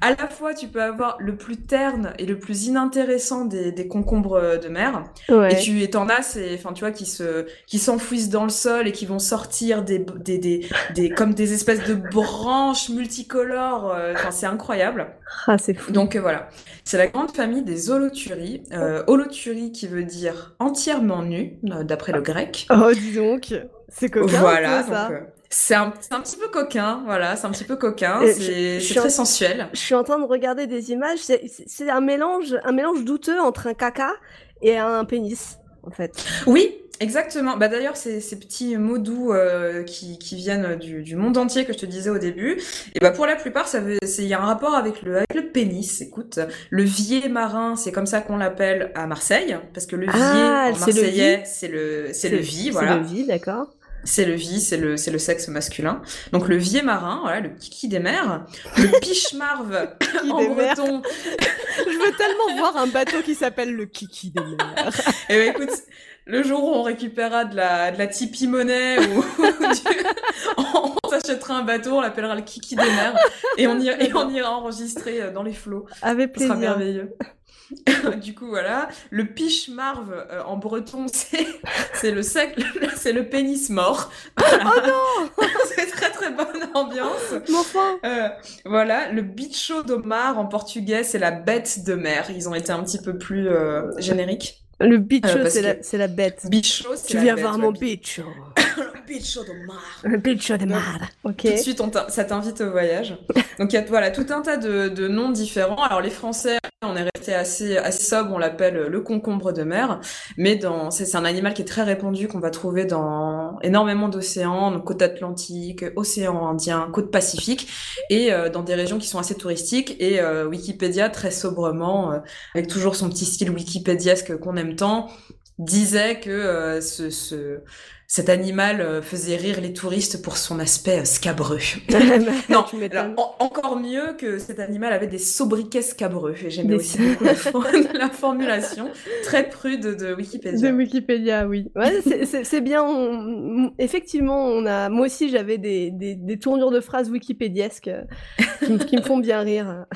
à la fois tu peux avoir le plus terne et le plus inintéressant des, des concombres de mer. Et tu et t'en as c'est enfin tu vois qui se qui s'enfouissent dans le sol et qui vont sortir des des des, des comme des espèces de branches multicolores euh, enfin c'est incroyable. Ah c'est fou. Donc euh, voilà. C'est la grande famille des holoturies euh, holoturie qui veut dire entièrement nu euh, d'après le grec. Oh dis donc. C'est coquin voilà ça. Donc, c'est un, un, petit peu coquin, voilà, c'est un petit peu coquin, c'est très sensuel. Je suis en train de regarder des images, c'est un mélange, un mélange douteux entre un caca et un pénis, en fait. Oui, exactement. Bah d'ailleurs, ces, ces petits mots doux euh, qui, qui viennent du, du, monde entier que je te disais au début, et bah pour la plupart, ça il y a un rapport avec le, avec le pénis. Écoute, le vier marin, c'est comme ça qu'on l'appelle à Marseille, parce que le vier ah, en marseillais, c'est le, c'est le vie, voilà. C'est le vie, d'accord. C'est le vie, c'est le, c'est le sexe masculin. Donc le vieux marin, voilà, le kiki des mers, le [LAUGHS] pichmarve en breton. [LAUGHS] Je veux tellement voir un bateau qui s'appelle le kiki des mers. Et [LAUGHS] eh ben écoute, le jour où on récupérera de la, de la Tipeee monnaie ou, on, s'achètera un bateau, on l'appellera le kiki des mers et on, ira, et on ira enregistrer euh, dans les flots. Avec plaisir. Ce sera merveilleux. [LAUGHS] du coup, voilà. Le piche marve euh, en breton, [LAUGHS] c'est, c'est le sec, [LAUGHS] c'est le pénis mort. Oh non! c'est très très bonne ambiance. Mon enfin. Euh, voilà. Le bicho do mar en portugais, c'est la bête de mer. Ils ont été un petit peu plus euh, génériques. Le bicho, c'est, la, c'est la bête. Bicho, c'est Tu la viens bête, voir mon bicho. [COUGHS] le bicho de mar. De mar. Ok. Tout de suite, on ça t'invite au voyage. Donc, il y a voilà, tout un tas de, de noms différents. Alors, les Français, on est resté assez, assez sobre, on l'appelle le concombre de mer. Mais dans, c'est, c'est un animal qui est très répandu, qu'on va trouver dans énormément d'océans, donc côte atlantique, océan Indien, côte pacifique, et euh, dans des régions qui sont assez touristiques. Et euh, Wikipédia, très sobrement, euh, avec toujours son petit style wikipédiesque qu'on aime tant, disait que euh, ce, ce, cet animal euh, faisait rire les touristes pour son aspect euh, scabreux. [LAUGHS] non, [LAUGHS] alors, encore mieux que cet animal avait des sobriquets scabreux. Et j'aimais aussi [LAUGHS] beaucoup la, la, formulation très prude de Wikipédia. De Wikipédia, oui. Ouais, c'est bien. On... Effectivement, on a. Moi aussi, j'avais des, des, des, tournures de phrases wikipédiesques qui, qui me font bien rire.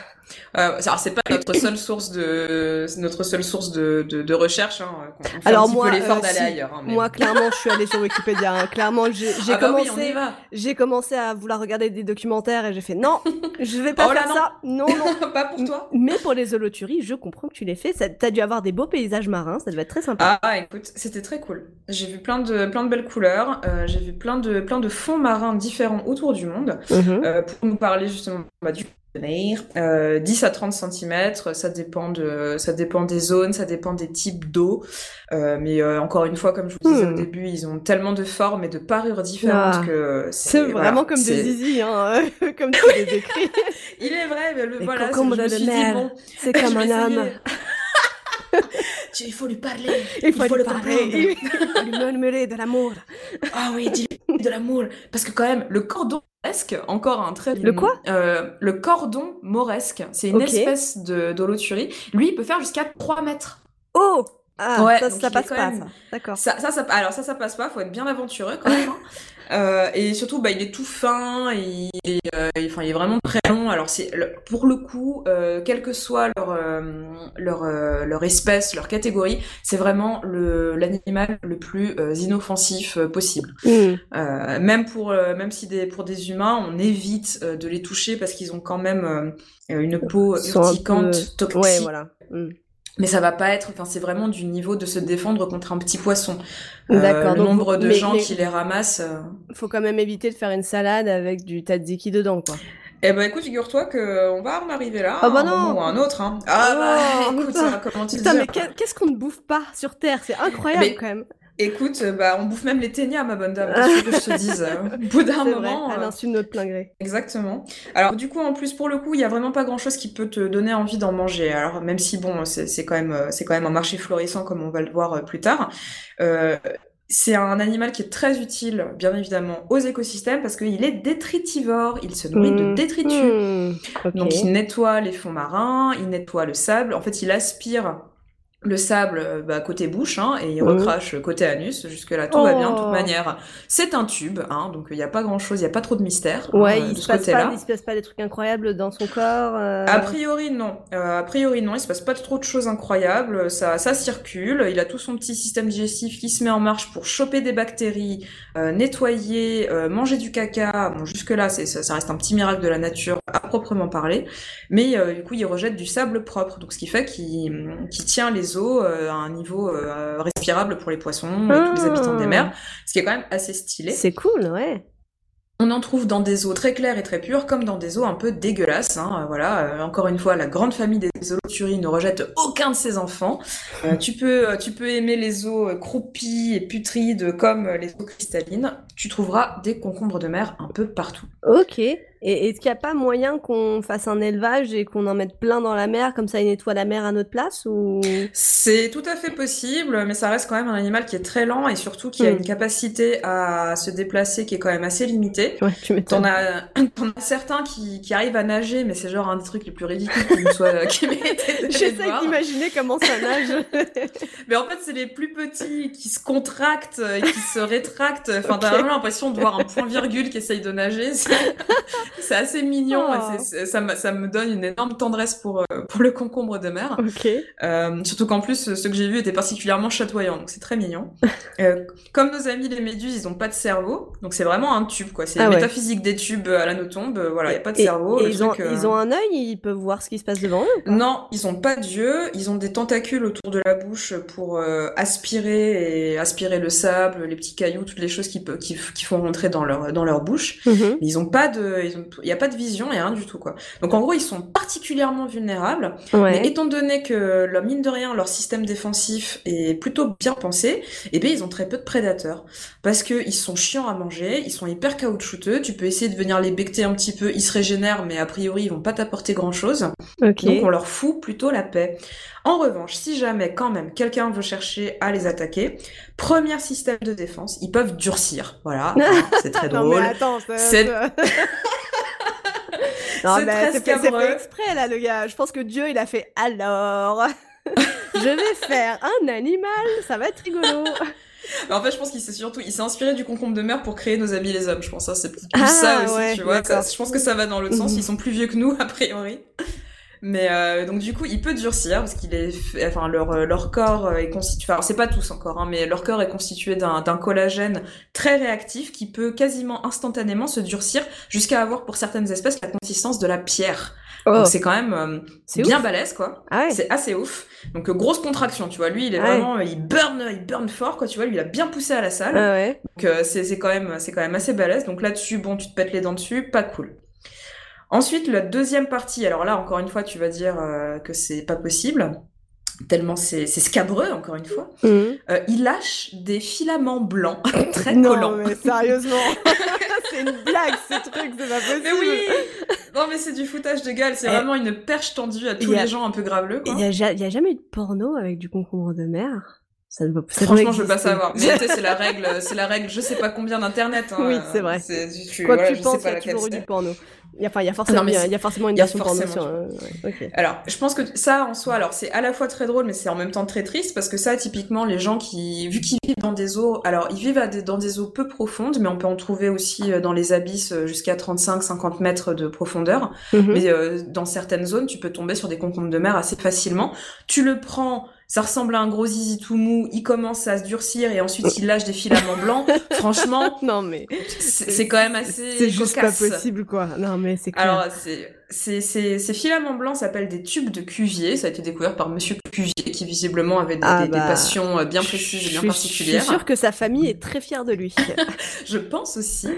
Euh, alors c'est pas notre seule source de notre seule source de, de, de recherche. Hein. On fait alors un moi, euh, si, ailleurs. Hein, mais... Moi clairement, je suis allée sur Wikipédia. Hein. Clairement, j'ai ah bah commencé. Oui, j'ai commencé à vouloir regarder des documentaires et j'ai fait non, je vais pas oh faire non. ça. Non non. [LAUGHS] pas pour toi. Mais pour les holoturies, je comprends que tu les fais. T'as dû avoir des beaux paysages marins. Ça devait être très sympa. Ah écoute, c'était très cool. J'ai vu plein de plein de belles couleurs. Euh, j'ai vu plein de plein de fonds marins différents autour du monde Mm -hmm. euh, pour nous parler justement bah, du euh, 10 à 30 cm, ça dépend de, ça dépend des zones, ça dépend des types d'eau. Euh, mais euh, encore une fois, comme je vous disais Hmm. au début, ils ont tellement de formes et de parures différentes Ah. que C'est voilà, vraiment comme des zizi, hein, [LAUGHS] comme tu les décris. [LAUGHS] Il est vrai, mais le, Les voilà, de suis mer. bon, C'est comme un homme. [LAUGHS] il faut lui parler. Il faut, faut lui le parler, comprendre. il faut lui murmurer de l'amour. Ah oui, dis de l'amour. Parce que quand même, le cordon encore un trait. Le quoi euh, Le cordon moresque, c'est une espèce de d'holoturie. Lui, il peut faire jusqu'à 3 mètres. Oh Ah, Ouais, ça, il passe pas, même-. D'accord. Ça, ça, ça, alors ça, ça passe pas. Faut être bien aventureux quand [LAUGHS] même. hein. Euh, et surtout, bah, il est tout fin. Il est, euh, il- enfin, il est vraiment très long. Alors c'est, pour le coup, euh, quelle que soit leur euh, leur leur espèce, leur catégorie, c'est vraiment l'animal le plus inoffensif possible. Euh, même pour même si des pour des humains, on évite de les toucher parce qu'ils ont quand même une peau urticante, peu- toxique. Ouais, voilà. Hmm. Mais ça va pas être, enfin c'est vraiment du niveau de se défendre contre un petit poisson. D'accord, le nombre de mais- gens mais- qui les ramassent. euh. Faut quand même éviter de faire une salade avec du tzatziki dedans, quoi. Eh ben écoute, figure-toi que on va en arriver là, Ah bah un non. moment ou un autre. Hein. Ah bah Oh, [LAUGHS] écoute, putain. euh, comment tu Putain, mais qu'est- qu'est-ce qu'on ne bouffe pas sur Terre? C'est incroyable, Mais- quand même. Écoute, euh, bah on bouffe même les ténias, ma bonne dame. [LAUGHS] Qu'est-ce que je te dise euh, Au bout d'un vrai, moment. à l'insu de notre plein gré. Exactement. Alors du coup, en plus pour le coup, il y a vraiment pas grand-chose qui peut te donner envie d'en manger. Alors même si bon, c'est quand même euh, quand même un marché florissant comme on va le voir euh, plus tard. Euh, c'est un animal qui est très utile, bien évidemment, aux écosystèmes parce qu'il est détritivore. Il se nourrit de Hmm. détritus. Ok. Donc il nettoie les fonds marins, il nettoie le sable. En fait, il aspire le sable euh, bah, côté bouche hein, et il recrache côté anus. Jusque là, tout va bien. De Oh. toute manière, c'est un tube, hein, donc il n'y a pas grand-chose, il n'y a pas trop de mystère hein, Ouais, euh, il se, passe pas, il se passe pas des trucs incroyables dans son corps. euh, A priori non. Euh, a priori non, il se passe pas trop de choses incroyables. Ça, ça circule. Il a tout son petit système digestif qui se met en marche pour choper des bactéries, euh, nettoyer, euh, manger du caca. Bon, jusque là, c'est ça, ça reste un petit miracle de la nature à proprement parler. Mais euh, du coup, il rejette du sable propre, donc ce qui fait qu'il qu'il tient les eaux euh, à un niveau euh, respirable pour les poissons et tous les habitants des mers, ce qui est quand même assez stylé. C'est cool, ouais. On en trouve dans des eaux très claires et très pures, comme dans des eaux un peu dégueulasses. Hein. Voilà, euh, encore une fois, la grande famille des holoturies ne rejette aucun de ses enfants. Euh, tu peux, tu peux aimer les eaux croupies et putrides comme les eaux cristallines. Tu trouveras des concombres de mer un peu partout. Ok. Et est-ce qu'il n'y a pas moyen qu'on fasse un élevage et qu'on en mette plein dans la mer, comme ça il nettoie la mer à notre place ou... C'est tout à fait possible, mais ça reste quand même un animal qui est très lent et surtout qui a Mm. une capacité à se déplacer qui est quand même assez limitée. Ouais, tu. T'en as, [CLEARS THROAT] t'en as certains qui, qui arrivent à nager, mais c'est genre un des trucs les plus ridicules qui me soit, qui [LAUGHS] J'essaie d'imaginer comment ça nage. [LAUGHS] Mais en fait, c'est les plus petits qui se contractent et qui se rétractent. Enfin, t'as vraiment l'impression de voir un point virgule qui essaye de nager. [LAUGHS] C'est assez mignon. Oh. et ça, me, ça me donne une énorme tendresse pour, euh, [LAUGHS] pour le concombre de mer. Euh, surtout qu'en plus, ceux que j'ai vus étaient particulièrement chatoyants, donc c'est très mignon. [LAUGHS] Euh, comme nos amis les méduses, ils ont pas de cerveau, donc c'est vraiment un tube, quoi. C'est Ah la ouais. métaphysique des tubes à la notombe. Voilà, y a pas de Et- cerveau. Et ils, ont, euh, ils ont un œil, ils peuvent voir ce qui se passe devant eux. Non, ils ont pas d'yeux, ils ont des tentacules autour de la bouche pour aspirer et aspirer le sable, les petits cailloux, toutes les choses qui, qui, qui font rentrer dans leur, dans leur bouche. Mhm. Ils ont pas de, ils ont- il y a pas de vision, il a rien du tout, quoi. Donc en gros, ils sont particulièrement vulnérables. Ouais. Mais étant donné que, leur, mine de rien, leur système défensif est plutôt bien pensé, eh bien, ils ont très peu de prédateurs. Parce que ils sont chiants à manger, ils sont hyper caoutchouteux, tu peux essayer de venir les becter un petit peu, ils se régénèrent, mais a priori, ils vont pas t'apporter grand chose. Ok. Donc on leur fout plutôt la paix. En revanche, si jamais quand même quelqu'un veut chercher à les attaquer, premier système de défense, ils peuvent durcir. Voilà, [LAUGHS] c'est très drôle. C'est- [LAUGHS] [LAUGHS] non C'est mais c'est fait exprès là le gars. Je pense que Dieu il a fait alors? [LAUGHS] Je vais faire un animal, ça va être rigolo. En fait, je pense qu'il s'est surtout, il s'est inspiré du concombre de mer pour créer nos amis les hommes. Je pense ça, c'est plus Ah, ça aussi, ouais, tu vois. Ça- je pense que ça va dans l'autre sens. Mhm. Ils sont plus vieux que nous a priori. Mais euh, donc du coup, il peut durcir parce qu'il est, fait- enfin leur euh, leur corps euh, est constitué. Alors c'est pas tous encore, hein, mais leur corps est constitué d'un d'un collagène très réactif qui peut quasiment instantanément se durcir jusqu'à avoir pour certaines espèces la consistance de la pierre. Oh, Donc c'est quand même euh, c'est bien ouf. balèze quoi. Ah ouais. C'est assez ouf. Donc euh, grosse contraction, tu vois. Lui, il est Ouais. vraiment, il burn, il burn fort quoi. Tu vois, lui, il a bien poussé à la salle. Ah ouais. Donc euh, c'est c'est quand même c'est quand même assez balèze. Donc là-dessus, bon, tu te pètes les dents dessus, pas cool. Ensuite, la deuxième partie. Alors là, encore une fois, tu vas dire euh, que c'est pas possible. Tellement c'est scabreux, encore une fois. Mhm. Euh, il lâche des filaments blancs [LAUGHS] très non collants. mais sérieusement, [LAUGHS] [LAUGHS] c'est une blague ce truc, c'est pas possible. Mais oui Non mais c'est du foutage de gueule, c'est Eh. vraiment une perche tendue à tous a- les gens un peu graveleux quoi. Il y, a, ja- il y a jamais eu de porno avec du concombre de mer? Ça doit, ça doit Franchement, je veux pas savoir. Mais tu sais, c'est la [LAUGHS] règle, c'est la règle, je sais pas combien d'internet. Hein. Oui, c'est vrai. tu- Quoi voilà, que tu penses, il y a toujours eu du porno. Il y a, enfin, il y a forcément, il y a- une version porno forcément sur. euh, ouais. Alors, je pense que ça en soi, alors c'est à la fois très drôle, mais c'est en même temps très triste parce que ça, typiquement, les gens qui, vu qu'ils vivent dans des eaux, alors ils vivent à des- dans des eaux peu profondes, mais on peut en trouver aussi euh, dans les abysses euh, jusqu'à 35-50 mètres de profondeur. Mhm. Mais euh, dans certaines zones, tu peux tomber sur des concombres de mer assez facilement. Tu le prends, ça ressemble à un gros zizi tout mou, il commence à se durcir et ensuite il lâche des filaments blancs. [LAUGHS] Franchement, Non, mais. c'est quand même assez C'est juste pas possible, quoi. Non, mais c'est. Alors, c'est, c'est, c'est- ces filaments blancs s'appellent des tubes de Cuvier. Ça a été découvert par Monsieur Cuvier, qui visiblement avait des, Ah des- des bah, passions euh, bien précises et bien particulières. Je suis sûre que sa famille est très fière de lui. [LAUGHS] Je pense aussi.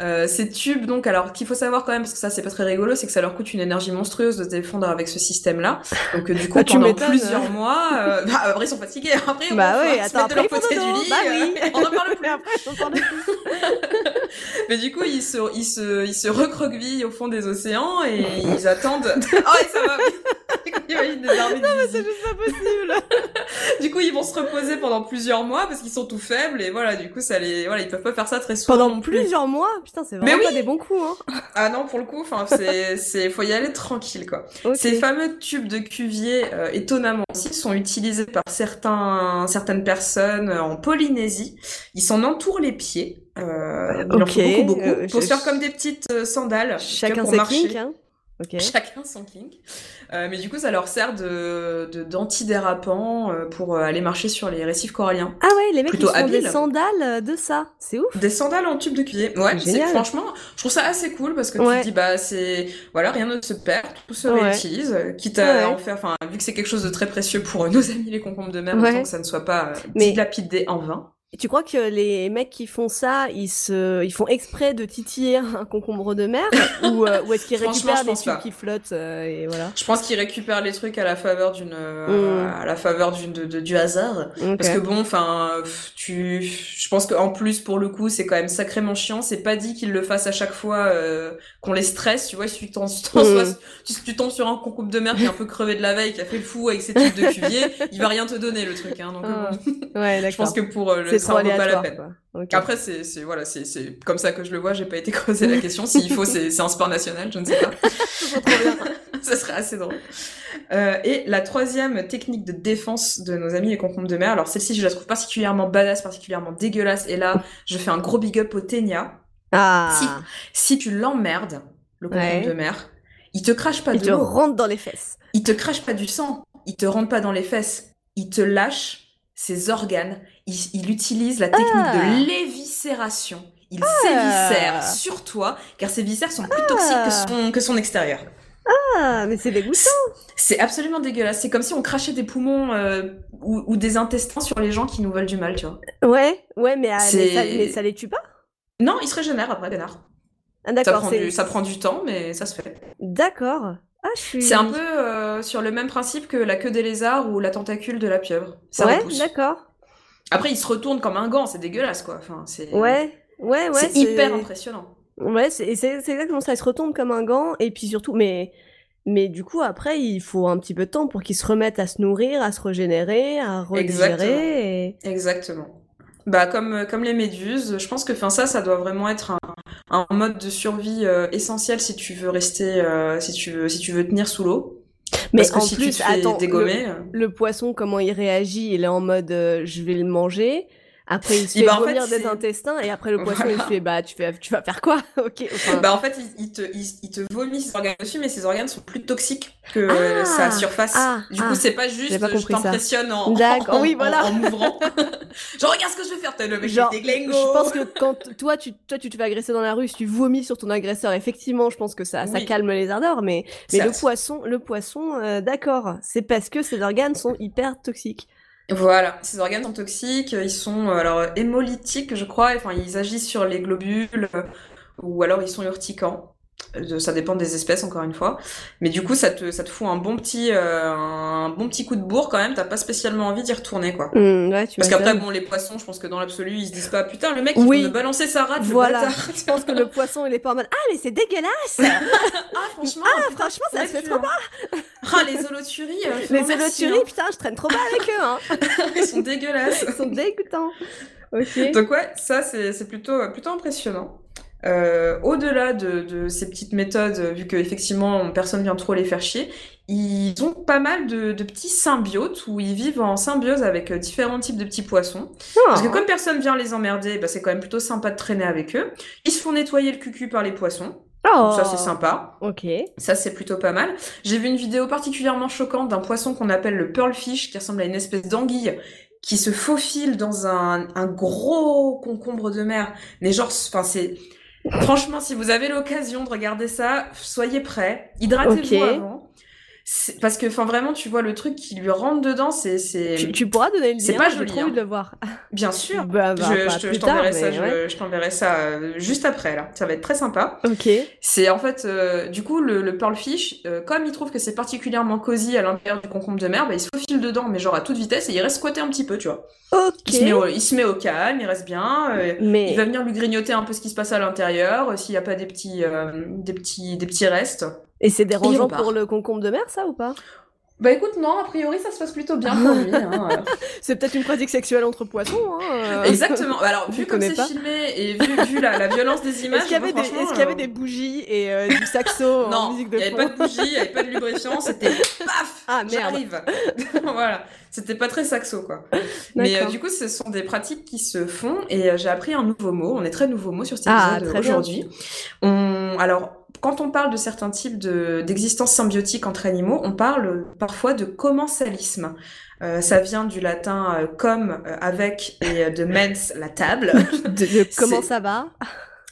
Euh, ces tubes, donc, alors, qu'il faut savoir quand même, parce que ça, c'est pas très rigolo, c'est que ça leur coûte une énergie monstrueuse de se défendre avec ce système-là. Donc, euh, du coup, Bah, pendant plusieurs mois, euh, bah, après, ils sont fatigués. Après, bah on oui, va se attends, mettre de après, leur côté du lit. Bah euh, oui. on en parle plus. [LAUGHS] Après, on parle plus. [LAUGHS] Mais du coup, ils se, ils se, ils se recroquevillent au fond des océans et ils attendent. oh, et ça va. oui. J'imagine des armées de C'est zizi. juste pas possible. [LAUGHS] Du coup, ils vont se reposer pendant plusieurs mois parce qu'ils sont tout faibles et voilà, du coup, ça les, voilà, ils peuvent pas faire ça très souvent Pendant non plus. plusieurs mois? Putain, c'est Mais vraiment oui. pas des bons coups, hein. Ah non, pour le coup, enfin, c'est, c'est, faut y aller tranquille, quoi. Ces fameux tubes de Cuvier, euh, étonnamment aussi, sont utilisés par certains, certaines personnes en Polynésie. Ils s'en entourent les pieds. Euh, il en faut beaucoup, beaucoup. euh, pour je- se faire comme des petites euh, sandales. Chacun ses marcher. hein. Ok. [LAUGHS] Chacun son kink. Euh, mais du coup, ça leur sert de, de d'antidérapant euh, pour euh, aller marcher sur les récifs coralliens. Ah ouais, les mecs Plutôt ils font des sandales euh, de ça. C'est ouf. Des sandales en tube de cuvier. Ouais, c'est franchement, je trouve ça assez cool parce que tu te dis bah c'est voilà, rien ne se perd, tout se Ouais. réutilise, quitte à Ouais. en faire enfin vu que c'est quelque chose de très précieux pour [LAUGHS] nos amis les concombres de mer, autant que ça ne soit pas dilapidé en vain. Tu crois que les mecs qui font ça, ils se, ils font exprès de titiller [LAUGHS] un concombre de mer [LAUGHS] ou, euh, ou est-ce qu'ils récupèrent des pas. qui flottent euh, et voilà. Je pense qu'ils récupèrent les trucs à la faveur d'une euh, Mm. à la faveur d'une de- de- du hasard. Parce que bon, enfin, tu, je pense qu'en plus pour le coup, c'est quand même sacrément chiant. C'est pas dit qu'ils le fassent à chaque fois euh, qu'on les stresse. Tu vois, si tu tombes, tu, tombes- tu, tu tombes sur un concombre de mer qui est un peu crevé de la veille, qui a fait le fou avec ses tubes de cuvier, [LAUGHS] il va rien te donner le truc. Hein, donc Ah, ouais, je pense que pour le, C'est ça trop vaut pas la aléatoire. peine. Après, c'est, voilà, c'est, comme ça que je le vois. J'ai pas été [LAUGHS] creuser la question. S'il faut, c'est, un sport national, je ne sais pas. [LAUGHS] [LAUGHS] ça serait assez drôle. Euh, et la troisième technique de défense de nos amis les concombres de mer. Alors celle-ci, je la trouve particulièrement badass, particulièrement dégueulasse. Et là, je fais un gros big up au Ténia. Ah, Si tu l'emmerdes, le concombre Ouais. de mer, il te crache pas il de te l'eau. rentre dans les fesses. Il te crache pas du sang. Il te rentre pas dans les fesses. Il te lâche ses organes. Il, il utilise la technique Ah. de l'éviscération. Il s'éviscère sur toi, car ses viscères sont plus toxiques que son, que son extérieur. Ah, mais c'est dégoûtant. C'est absolument dégueulasse. C'est comme si on crachait des poumons euh, ou, ou des intestins sur les gens qui nous veulent du mal, tu vois. Ouais, ouais, mais, ah, mais, ça, mais ça les tue pas? Non, ils se régénèrent après, Bénard. Ah, d'accord, ça prend du temps, mais ça se fait. D'accord. Ah, je suis... C'est un peu euh, sur le même principe que la queue des lézards ou la tentacule de la pieuvre. Ça Ouais, d'accord. Après, ils se retournent comme un gant, c'est dégueulasse, quoi. Enfin, c'est Ouais, ouais, ouais. c'est hyper impressionnant. Ouais, c'est exactement ça. Il se retourne comme un gant, et puis surtout, mais, mais du coup, après, il faut un petit peu de temps pour qu'il se remette à se nourrir, à se régénérer, à redigérer. Et... Exactement. Bah comme euh, comme les méduses, je pense que enfin ça ça doit vraiment être un, un mode de survie euh, essentiel si tu veux rester euh, si tu veux si tu veux tenir sous l'eau. Mais Parce que en si tu plus, te fais attends, dégommer, euh, le, le poisson, comment il réagit Il est en mode euh, je vais le manger. Après, il se Et fait bah, en fait, des intestins, et après, le poisson, il Voilà. fait bah, tu, fais, tu vas faire quoi? [LAUGHS] Ok. enfin, bah en fait il, il te il, il te vomit ses organes dessus mais ses organes sont plus toxiques que Ah, sa surface. ah, du ah. coup c'est pas juste pas je t'impressionne en, D'accord, en, oui, en- voilà. en, m'ouvrant. [LAUGHS] [LAUGHS] Genre regarde ce que je vais faire t'as le mec Genre, des je pense que quand toi tu, toi, tu te fais agresser dans la rue, si tu vomis sur ton agresseur, effectivement, je pense que ça, ça calme les ardeurs, mais, mais le poisson, le poisson, euh, d'accord, c'est parce que ses organes sont hyper toxiques. Voilà, ces organes sont toxiques, ils sont euh, alors hémolytiques, je crois, enfin ils agissent sur les globules euh, ou alors ils sont urticants. Ça dépend des espèces, encore une fois. Mais du coup, ça te, ça te fout un bon petit, euh, un bon petit coup de bourre quand même. T'as pas spécialement envie d'y retourner, quoi. Ouais, tu Parce qu'après, bon, les poissons, je pense que dans l'absolu, ils se disent pas, putain, le mec, il Oui. me balancer sa rate, Voilà. Je pense que le poisson, il est pas en mode Ah, mais c'est dégueulasse [LAUGHS] Ah, franchement, Ah, putain, franchement, ça se fait trop bas Ah, les holoturies. euh, Les holoturies, putain, je traîne trop bas avec eux, hein hein. [LAUGHS] Ils sont dégueulasses. Ils sont dégoûtants. Ok. Donc ouais, ça c'est c'est plutôt plutôt impressionnant. Euh, Au-delà de, de ces petites méthodes, vu que effectivement personne vient trop les faire chier, ils ont pas mal de, de petits symbiotes où ils vivent en symbiose avec euh, différents types de petits poissons. Parce que Oh. comme personne vient les emmerder, bah, c'est quand même plutôt sympa de traîner avec eux. Ils se font nettoyer le cucu par les poissons, Oh. donc ça c'est sympa. Ok. Ça, c'est plutôt pas mal. J'ai vu une vidéo particulièrement choquante d'un poisson qu'on appelle le pearlfish, qui ressemble à une espèce d'anguille, qui se faufile dans un, un gros concombre de mer. Mais genre, enfin, c'est... Franchement, si vous avez l'occasion de regarder ça, soyez prêts. Hydratez-vous avant. C'est- Parce que, enfin, vraiment, tu vois le truc qui lui rentre dedans, c'est... c'est... Tu, tu pourras donner le c'est lien, pas j'ai joli, envie hein. de le voir. [LAUGHS] Bien sûr. Bah, bah, je pas je t'enverrai ça, je, t'enverrai ça juste après, là. Ça va être très sympa. Ok. C'est en fait, euh, du coup, le, le pearlfish, euh, comme il trouve que c'est particulièrement cosy à l'intérieur du concombre de mer, bah, il se faufile dedans, mais genre à toute vitesse, et il reste squatté un petit peu, tu vois. Ok. Il, se met au, il se met au calme, il reste bien. euh, Mais il va venir lui grignoter un peu ce qui se passe à l'intérieur, s'il n'y a pas des petits, des petits, des petits restes. Et c'est dérangeant pour le concombre de mer, ça ou pas? Bah écoute, non, a priori, ça se passe plutôt bien pour lui. hein. [LAUGHS] C'est peut-être une pratique sexuelle entre poissons. Hein, euh. Exactement. Alors, vu comme c'est filmé et vu, vu la, la violence des images, Est-ce qu'il y avait, moi, des, franchement, est-ce qu'il y avait euh, des bougies et euh, du saxo en Non, il n'y avait pas de bougie, il n'y avait pas de lubrifiant, c'était [LAUGHS] paf Ah merde. J'arrive. [LAUGHS] voilà. C'était pas très saxo, quoi. Mais euh, du coup, ce sont des pratiques qui se font et j'ai appris un nouveau mot. On est très nouveau mot sur cet Ah, épisode aujourd'hui. On... Alors, quand on parle de certains types de... d'existence symbiotique entre animaux, on parle parfois de commensalisme. Euh, ça vient du latin euh, comme euh, avec et de mens la table. [LAUGHS] De, de comment ça va?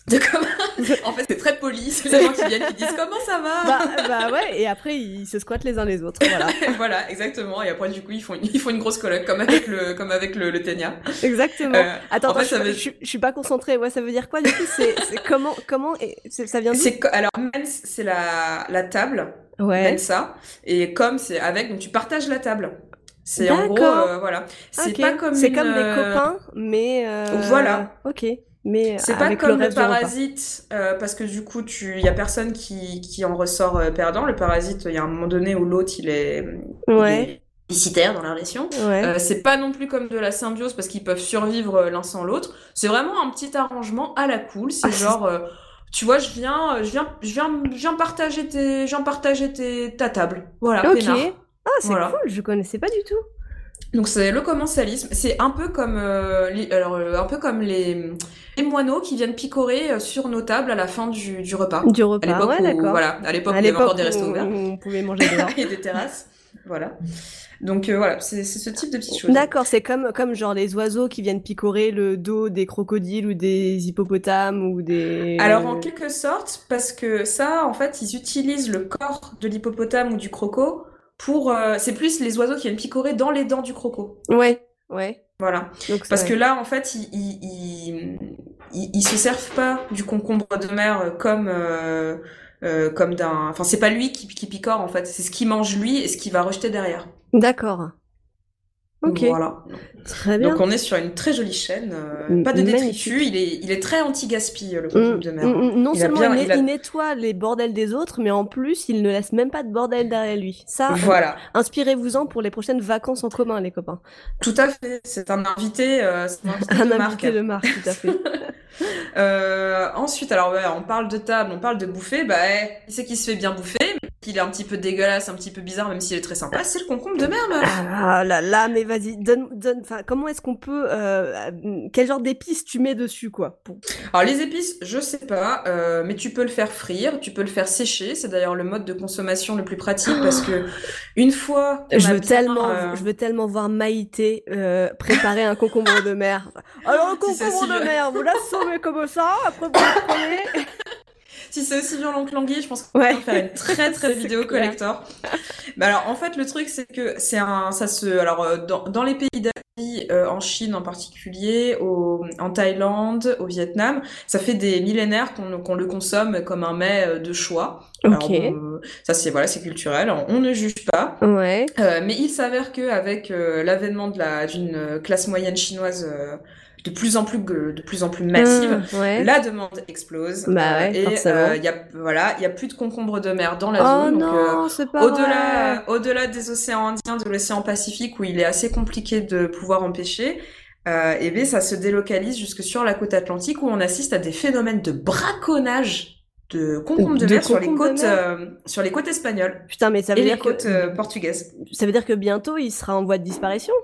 De comme... [LAUGHS] en fait, c'est très poli. C'est les gens qui viennent qui disent comment ça va. bah, bah ouais, et après ils se squattent les uns les autres. Voilà. [LAUGHS] voilà, exactement. Et après, du coup, ils font une, ils font une grosse colloque comme avec le, comme avec le, le ténia. Exactement. Euh, Attends, fait, ça je, veut- je, je suis pas concentrée. Ouais, ça veut dire quoi du coup? C'est comment comment et ça vient d'où? Alors mens c'est la la table, Ouais. mensa et comme c'est avec donc tu partages la table. C'est en gros euh, voilà. C'est pas comme C'est une, comme des euh, copains, mais euh, Voilà. Ok. Mais C'est pas comme le parasite euh, parce que du coup tu y a personne qui qui en ressort euh, perdant. Le parasite, il y a un moment donné où l'autre il est il Ouais. est dans la relation. Ouais. Euh, c'est pas non plus comme de la symbiose parce qu'ils peuvent survivre euh, l'un sans l'autre. C'est vraiment un petit arrangement à la cool. C'est Ah, genre, euh, tu vois, je viens, euh, je viens, je viens, je viens partager tes, je viens partager tes, ta table. Voilà, ok. Ah, c'est Voilà. cool. Je connaissais pas du tout. Donc c'est le commensalisme. C'est un peu comme, euh, les, alors euh, un peu comme les, les moineaux qui viennent picorer euh, sur nos tables à la fin du, du repas. Du À repas. l'époque Ouais, où, d'accord. voilà, à l'époque À où il y avait encore des restos ouverts. on pouvait manger dehors. [LAUGHS] et des terrasses. Voilà. Donc euh, voilà, c'est c'est ce type de petites choses. D'accord, c'est comme, comme genre les oiseaux qui viennent picorer le dos des crocodiles ou des hippopotames ou des... Alors en quelque sorte, parce que ça, en fait, ils utilisent le corps de l'hippopotame ou du croco pour... euh, c'est plus les oiseaux qui viennent picorer dans les dents du croco. Ouais, ouais. Voilà. Donc, Parce que là, en fait, ils, ils, ils, ils- ils se servent pas du concombre de mer comme... euh, euh, comme d'un... Enfin, c'est pas lui qui, qui picore, en fait. C'est ce qu'il mange lui et ce qu'il va rejeter derrière. D'accord. Ok, Voilà. très bien. Donc on est sur une très jolie chaîne. euh, pas de magnifique. détritus. Il est, il est très anti-gaspi, le concombre Mm, de mer. mm, mm, non Il seulement bien- il, il a- il nettoie les bordels des autres, mais en plus, il ne laisse même pas de bordel derrière lui. Ça, [LAUGHS] Voilà. inspirez-vous-en pour les prochaines vacances en commun, les copains. Tout à fait, c'est un invité, euh, c'est un invité [LAUGHS] Un de invité marque. de marque, tout à fait. [LAUGHS] Euh, ensuite, alors ouais, on parle de table, on parle de bouffer, bah eh, c'est qui se fait bien bouffer, qu'il est un petit peu dégueulasse, un petit peu bizarre, même s'il est très sympa, c'est le concombre de mer, meuf. Ah là là, mais vas-y, donne, donne, enfin, comment est-ce qu'on peut, euh, quel genre d'épices tu mets dessus, quoi pour- Alors les épices, je sais pas, euh, mais tu peux le faire frire, tu peux le faire sécher, c'est d'ailleurs le mode de consommation le plus pratique parce que [GASPS] une fois Je veux bien, tellement, euh, je veux tellement voir Maïté euh, préparer un concombre de mer. Alors le [LAUGHS] concombre de mer, vous l'assommez comme ça, après vous le prenez. [LAUGHS] si c'est aussi violent que l'anguille, je pense qu'on Ouais. peut faire une très très [LAUGHS] vidéo clair. collector. Bah alors en fait le truc c'est que c'est un ça se alors euh, dans, dans les pays d'Asie, euh, en Chine en particulier, au, en Thaïlande, au Vietnam, ça fait des millénaires qu'on le consomme comme un mets euh, de choix. Alors, ça c'est voilà c'est culturel, on ne juge pas. Ouais. Euh, mais il s'avère que avec euh, l'avènement de la d'une classe moyenne chinoise de plus en plus de plus en plus massive, Ah, ouais. la demande explose. Bah ouais, et forcément. euh, il y a voilà, il y a plus de concombres de mer dans la Oh zone. euh, non, pas vrai. au-delà, au-delà des océans Indiens, de l'océan Pacifique, où il est assez compliqué de pouvoir en pêcher, euh, et bien ça se délocalise jusque sur la côte atlantique, où on assiste à des phénomènes de braconnage de concombres de, De mer sur les côtes, euh, sur les côtes espagnoles Putain, mais ça veut et les dire côtes que euh, portugaises. ça veut dire que bientôt il sera en voie de disparition?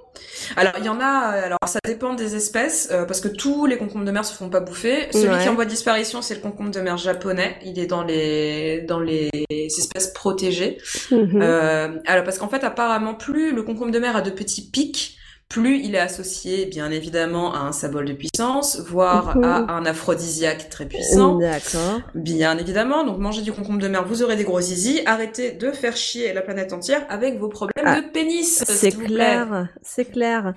Alors il y en a, euh, alors ça dépend des espèces, euh, parce que tous les concombres de mer se font pas bouffer. Celui Ouais. qui est en voie de disparition, c'est le concombre de mer japonais. Il est dans les dans les espèces protégées. Mhm. Euh, alors parce qu'en fait apparemment plus le concombre de mer a de petits pics, plus il est associé bien évidemment à un symbole de puissance, voire Mhm. à un aphrodisiaque très puissant. D'accord. Bien évidemment, donc mangez du concombre de mer, vous aurez des gros zizi. Arrêtez de faire chier la planète entière avec vos problèmes Ah, de pénis. C'est clair, c'est clair.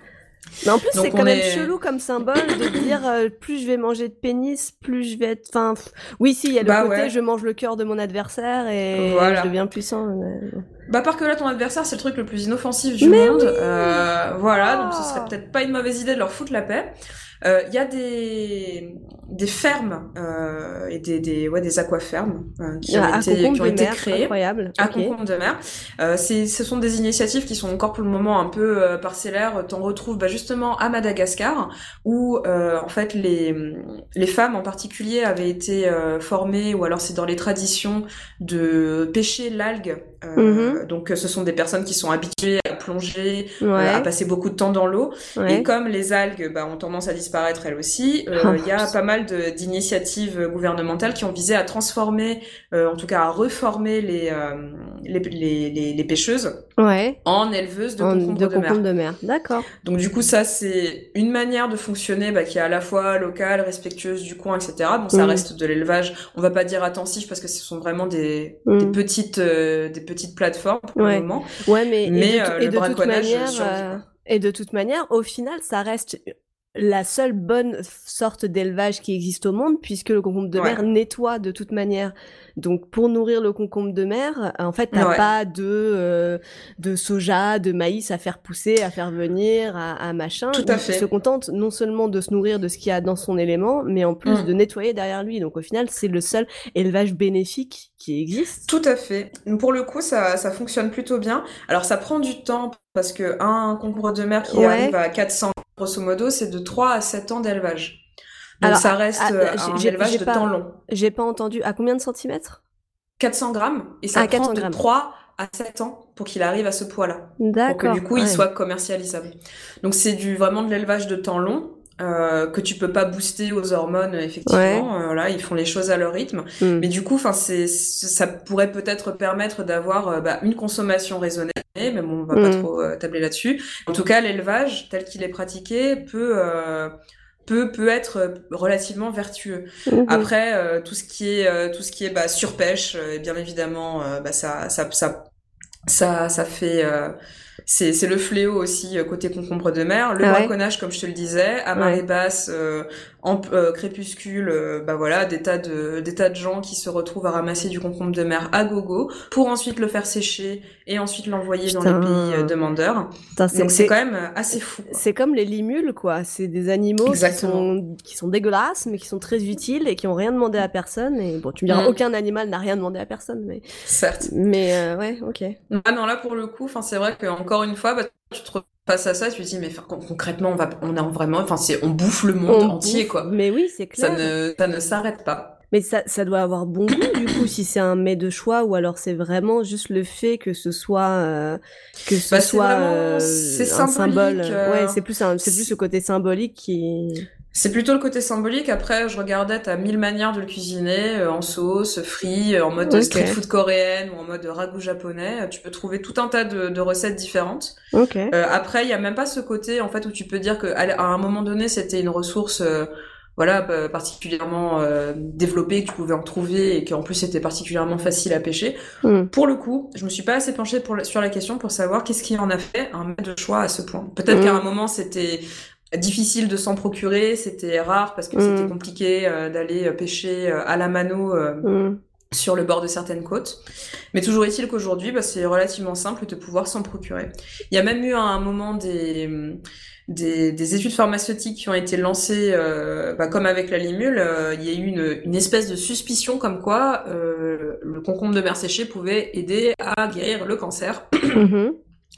Mais en plus, c'est quand même est- chelou comme symbole de dire euh, plus je vais manger de pénis, plus je vais être. Enfin, pff, oui, si, il y a le Bah côté ouais. je mange le cœur de mon adversaire et Voilà. je deviens puissant. mais- Bah, par que là, ton adversaire, c'est le truc le plus inoffensif du Mais monde. oui. Euh, voilà, donc ce Ah. serait peut-être pas une mauvaise idée de leur foutre la paix. Euh, Il y a des des fermes euh, et des des ouais des aquafermes euh, qui ont Ah, été qui ont été créées. incroyable. à ok. concombre de mer. Euh, c'est, ce sont des initiatives qui sont encore pour le moment un peu euh, parcellaires. T'en retrouves bah, justement à Madagascar, où euh, en fait les, les femmes en particulier avaient été euh, formées, ou alors c'est dans les traditions de pêcher l'algue. Euh, Mhm. Donc euh, ce sont des personnes qui sont habituées à plonger, euh, à passer beaucoup de temps dans l'eau. ouais. Et comme les algues bah, ont tendance à disparaître elles aussi, euh, Oh, il y a pas mal d'initiatives gouvernementales qui ont visé à transformer, euh, en tout cas à reformer les, euh, les, les, les, les pêcheuses ouais. en éleveuses de En- concombres de de, mer. de mer. D'accord. Donc du coup ça c'est une manière de fonctionner bah, qui est à la fois locale, respectueuse du coin, etc. Bon ça Mm. reste de l'élevage, on va pas dire intensif parce que ce sont vraiment des, Mm. des petites euh, des petites plateformes pour Ouais. le moment. Ouais, mais, et Mais, de, euh, et le de toute braconnage manière, euh, et de toute manière, au final, ça reste la seule bonne sorte d'élevage qui existe au monde, puisque le concombre de Ouais. mer nettoie de toute manière. Donc, pour nourrir le concombre de mer, en fait, t'as Ouais. pas de euh, de soja, de maïs à faire pousser, à faire venir, à, à machin. Tout à Il fait. se contente non seulement de se nourrir de ce qu'il y a dans son élément, mais en plus Mm. de nettoyer derrière lui. Donc, au final, c'est le seul élevage bénéfique qui existe. Tout à fait. Pour le coup, ça, ça fonctionne plutôt bien. Alors, ça prend du temps parce que un concombre de mer qui Ouais. arrive à 400, grosso modo, c'est de 3 à 7 ans d'élevage. Donc, Alors, ça reste ah, euh, j'ai- un élevage de pas- temps long. J'ai pas entendu. À combien de centimètres? 400 grammes, et ça Ah, prend 400 de grammes. 3 à 7 ans pour qu'il arrive à ce poids-là. Pour que du coup, il soit commercialisable. Donc, c'est du, vraiment de l'élevage de temps long. Euh, que tu peux pas booster aux hormones effectivement Euh, voilà ils font les choses à leur rythme Mm. Mais du coup, enfin, c'est, ça pourrait peut-être permettre d'avoir euh, bah, une consommation raisonnée, mais bon, on va pas Mm. trop euh, tabler là-dessus. En tout cas, l'élevage tel qu'il est pratiqué peut euh, peut peut être euh, relativement vertueux. Mhm. Après, euh, tout ce qui est euh, tout ce qui est bah, surpêche, euh, bien évidemment, euh, bah, ça ça ça ça ça fait euh, c'est c'est le fléau aussi euh, côté concombre de mer. Le Ah ouais braconnage, comme je te le disais, à marée Ouais. basse, euh, en euh, crépuscule, euh, bah voilà, des tas de des tas de gens qui se retrouvent à ramasser du concombre de mer à gogo pour ensuite le faire sécher et ensuite l'envoyer dans les pays euh, demandeurs. Putain, Donc c'est quand même euh, assez fou. C'est comme les limules, quoi. C'est des animaux qui sont, qui sont dégueulasses, mais qui sont très utiles et qui ont rien demandé à personne. Et bon, tu me diras, Mm. aucun animal n'a rien demandé à personne, mais, Certes. mais euh, ouais, ok. Ah non, là pour le coup, enfin c'est vrai que encore une fois, bah, tu te face à ça, tu te dis mais concrètement, on va, on a vraiment, enfin c'est, on bouffe le monde On entier bouffe- quoi. Mais oui, c'est Ça clair. ne, ça ne s'arrête pas. Mais ça, ça doit avoir bon goût, du coup, si c'est un mets de choix, ou alors c'est vraiment juste le fait que ce soit, euh, que ce Bah, soit vraiment- euh, un symbole. symbolique, euh, Ouais, c'est plus, un, c'est plus ce côté symbolique qui. C'est plutôt le côté symbolique. Après, je regardais, t'as mille manières de le cuisiner, euh, en sauce, frit, euh, en mode street food coréenne ou en mode ragoût japonais. Euh, Tu peux trouver tout un tas de, de recettes différentes. Ok. Euh, après, il y a même pas ce côté en fait où tu peux dire que à à un moment donné, c'était une ressource euh, voilà particulièrement euh, développé, que tu pouvais en trouver et qu'en plus c'était particulièrement facile à pêcher. Mm. Pour le coup, je me suis pas assez penchée pour la- sur la question pour savoir qu'est-ce qui en a fait un maître de choix à ce point. Peut-être Mm. qu'à un moment c'était difficile de s'en procurer, c'était rare parce que Mm. c'était compliqué euh, d'aller euh, pêcher euh, à la mano euh, Mm. sur le bord de certaines côtes. Mais toujours est-il qu'aujourd'hui, bah, c'est relativement simple de pouvoir s'en procurer. Il y a même eu à un moment des, des, des études pharmaceutiques qui ont été lancées, bah, comme avec la limule, il y a eu une, une espèce de suspicion comme quoi euh, le concombre de mer séché pouvait aider à guérir le cancer. Mhm.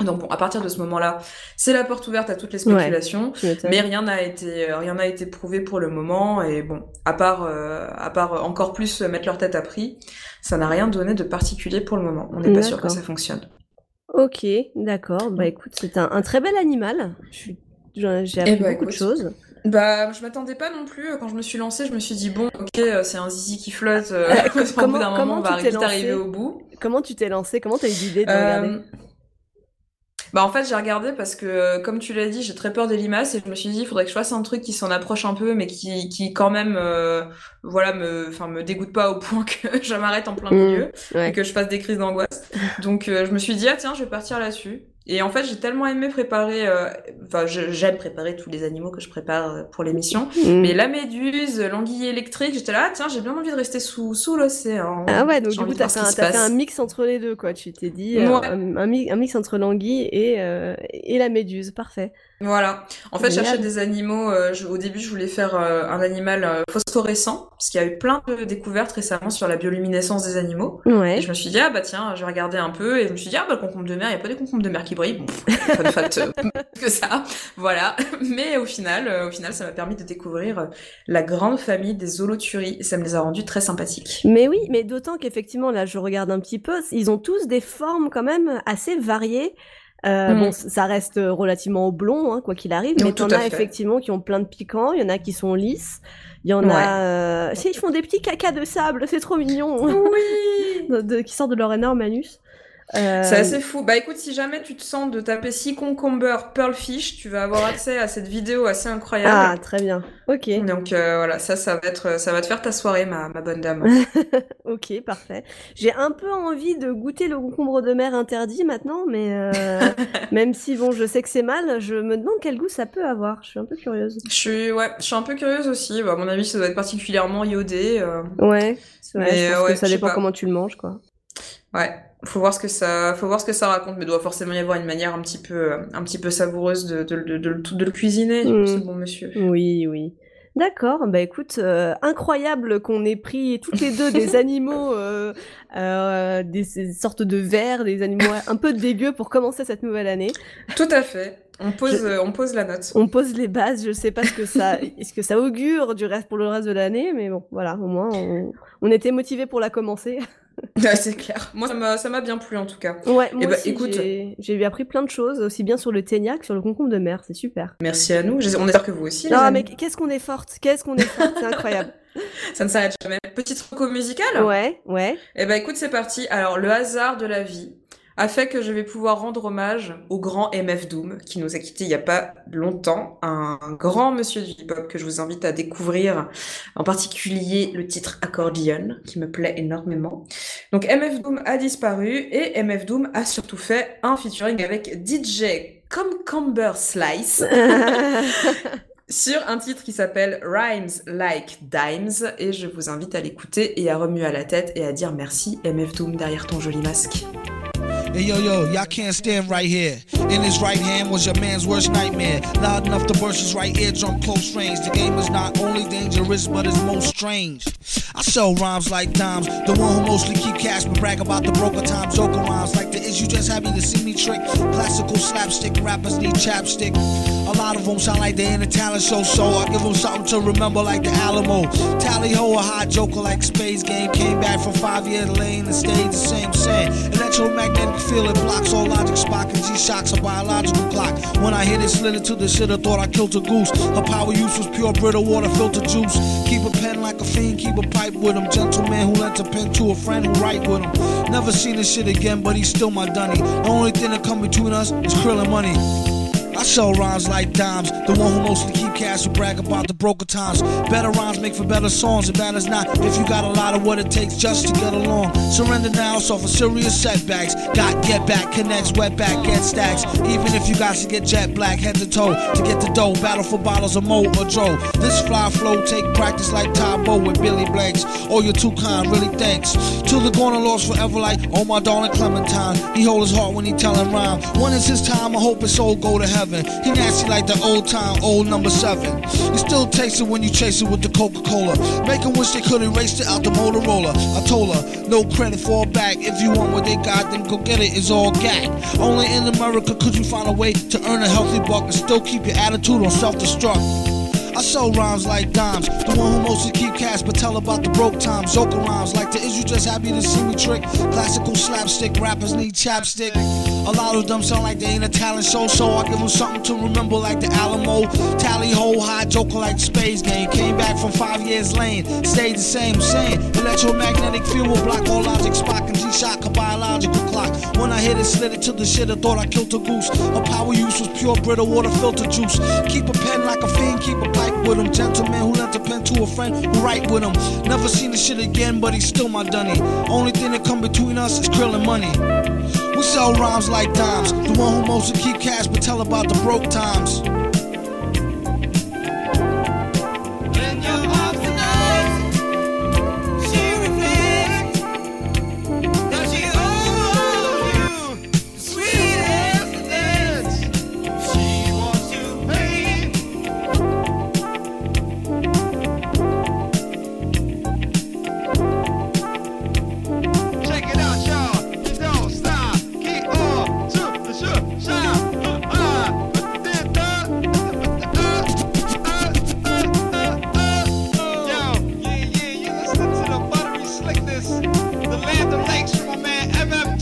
Donc bon, à partir de ce moment-là, c'est la porte ouverte à toutes les spéculations. Mais rien n'a été rien n'a été prouvé pour le moment et bon à part euh, à part encore plus mettre leur tête à prix ça n'a rien donné de particulier pour le moment on n'est pas sûr que ça fonctionne Ok, d'accord. Bah écoute, c'est un, un très bel animal. J'ai appris Eh bah, beaucoup de choses. bah je m'attendais pas non plus quand je me suis lancée je me suis dit bon ok euh, c'est un zizi qui flotte euh, [LAUGHS] Euh, [LAUGHS] au bout comment- d'un comment moment on va arriver lancée au bout Comment tu t'es lancé Comment t'as eu l'idée de Euh, regarder? Bah en fait j'ai regardé parce que euh, comme tu l'as dit j'ai très peur des limaces et je me suis dit il faudrait que je fasse un truc qui s'en approche un peu mais qui qui quand même euh, voilà me enfin me dégoûte pas au point que [LAUGHS] je m'arrête en plein Mm. milieu Ouais. et que je fasse des crises d'angoisse. Donc euh, je me suis dit ah tiens je vais partir là-dessus. Et en fait j'ai tellement aimé préparer euh, enfin j'aime préparer tous les animaux que je prépare euh, pour l'émission Mm. mais la méduse, l'anguille électrique, j'étais là ah, tiens j'ai bien envie de rester sous sous l'océan. Ah ouais, donc du coup, t'as fait, fait un mix entre les deux, quoi. Tu t'es dit euh, Ouais. un, un un mix entre l'anguille et, euh, et la méduse. Parfait. Voilà. En fait, cherchais des animaux. euh, je- au début, je voulais faire euh, un animal euh, phosphorescent, parce qu'il y a eu plein de découvertes récemment sur la bioluminescence des animaux. Ouais. Et je me suis dit, ah bah tiens, je vais regarder un peu. Et je me suis dit, ah bah le concombre de mer, il n'y a pas des concombres de mer qui brillent. Bon, [LAUGHS] fun fact euh, [LAUGHS] que ça. Voilà. [LAUGHS] Mais au final, euh, au final, ça m'a permis de découvrir euh, la grande famille des holoturies. Et ça me les a rendus très sympathiques. Mais oui, mais d'autant qu'effectivement, là, je regarde un petit peu, ils ont tous des formes quand même assez variées. Euh, Mm. Bon, c- ça reste relativement oblong, hein, quoi qu'il arrive, mais t'en à as fait. effectivement qui ont plein de piquants, il y en a qui sont lisses, il y en Ouais. a... Euh... si, Ils font des petits cacas de sable, c'est trop mignon, Oui. [LAUGHS] de- de- qui sortent de leur énorme anus. Euh, C'est assez fou. Bah écoute, si jamais tu te sens de taper Sea Concomber Pearlfish, tu vas avoir accès à cette vidéo assez incroyable. Ah, très bien. Ok, Donc euh, voilà, ça, ça va être, ça va te faire ta soirée, ma, ma bonne dame. [LAUGHS] ok, parfait. J'ai un peu envie de goûter le concombre de mer interdit maintenant, mais euh, [LAUGHS] même si bon, je sais que c'est mal, je me demande quel goût ça peut avoir. Je suis un peu curieuse. Je suis, ouais, je suis un peu curieuse aussi. Bah, à mon avis, ça doit être particulièrement iodé. euh, Ouais, c'est vrai, Mais, je pense ouais, que ça dépend pas. comment tu le manges, quoi. Ouais, faut voir ce que ça, faut voir ce que ça raconte. Mais il doit forcément y avoir une manière un petit peu, un petit peu savoureuse de, de, de, de, le- de le cuisiner, Mm. ce bon monsieur. Oui, oui. D'accord, bah écoute, euh, incroyable qu'on ait pris toutes les deux des [LAUGHS] animaux, euh, euh, des, sortes de vers, des animaux un peu dégueux pour commencer cette nouvelle année. Tout à fait. On pose, Je- on pose la note. On pose les bases, je sais pas ce que ça, [LAUGHS] est-ce que ça augure du reste pour le reste de l'année, mais bon, voilà, au moins on, on était motivés pour la commencer. [LAUGHS] Ouais, c'est clair. Moi, ça m'a, bien plu en tout cas. Ouais, moi bah, aussi, écoute- j'ai- appris plein de choses, aussi bien sur le ténia que sur le concombre de mer, c'est super. Merci à nous. On espère que vous aussi. les Non, amis. mais qu'est-ce qu'on est forte, qu'est-ce qu'on est forte, c'est incroyable. [LAUGHS] Ça ne s'arrête jamais. Petite reco musicale. Ouais, ouais. Eh ben écoute, c'est parti. Alors, le hasard de la vie a fait que je vais pouvoir rendre hommage au grand MF Doom qui nous a quittés il y a pas longtemps, un grand monsieur du hip-hop que je vous invite à découvrir, en particulier le titre Accordion qui me plaît énormément. Donc MF Doom a disparu et MF Doom a surtout fait un featuring avec DJ Comcomber Slice [LAUGHS] sur un titre qui s'appelle Rhymes Like Dimes et je vous invite à l'écouter et à remuer à la tête et à dire merci MF Doom derrière ton joli masque. Hey yo yo, y'all can't stand right here. In his right hand was your man's worst nightmare. Loud enough to burst his right eardrum close range. The game is not only dangerous, but it's most strange. I sell rhymes like dimes. The one who mostly keep cash but brag about the broker time joker rhymes. Like the is you just happy to see me trick. Classical slapstick rappers need chapstick. A lot of them sound like they in a talent show, so I give them something to remember like the Alamo. Tally ho, a hot joker like Space Game. Came back from five year lane and stayed the same set. Electromagnetic field, it blocks all logic. Spock and G-Shock's a biological clock. When I hit it, slid into the shit, I thought I killed a goose. Her power use was pure Brita water filter juice. Keep a pen like a fiend, keep a pipe with him. Gentleman who lent a pen to a friend who write with him. Never seen this shit again, but he's still my dunny. The only thing that come between us is krill money. I sell rhymes like dimes. The one who mostly keep cash who brag about the broker times. Better rhymes make for better songs. It matters not if you got a lot of what it takes just to get along. Surrender now, suffer serious setbacks. Got get back, connects, wet back, get stacks. Even if you got to get jet black, head to toe to get the dough. Battle for bottles of Mo or Joe. This fly flow take practice like Tybo with Billy Blanks. Oh, you're too kind, really thanks. To the corner lost forever like, oh my darling Clementine. He hold his heart when he tellin' rhyme. When is his time? I hope his soul go to heaven. He nasty like the old time, old number seven. You still taste it when you chase it with the Coca-Cola. Make 'em wish they could erase it out the Motorola. I told her, no credit for a back. If you want what they got, then go get it. It's all gag. Only in America could you find a way to earn a healthy buck and still keep your attitude on self-destruct. I sell rhymes like dimes. The one who mostly keep cash but tell about the broke times. Zoka rhymes like the is you just happy to see me trick? Classical slapstick rappers need chapstick. A lot of them sound like they ain't a talent show, so I give them something to remember like the Alamo. Tally ho, high joker like space game. Came back from five years lane, stayed the same, same. Electromagnetic field will block all logic, Spock and G-Shock a biological clock. When I hit it, slid it to the shit, I thought I killed a goose. Her power use was pure brittle water filter juice. Keep a pen like a fiend, keep a pipe with him. Gentleman who lent a pen to a friend who write with him. Never seen the shit again, but he's still my dunny. Only thing that come between us is krill and money. We sell rhymes like dimes. The one who mostly keep cash but tell about the broke times. The land of lakes from my man MF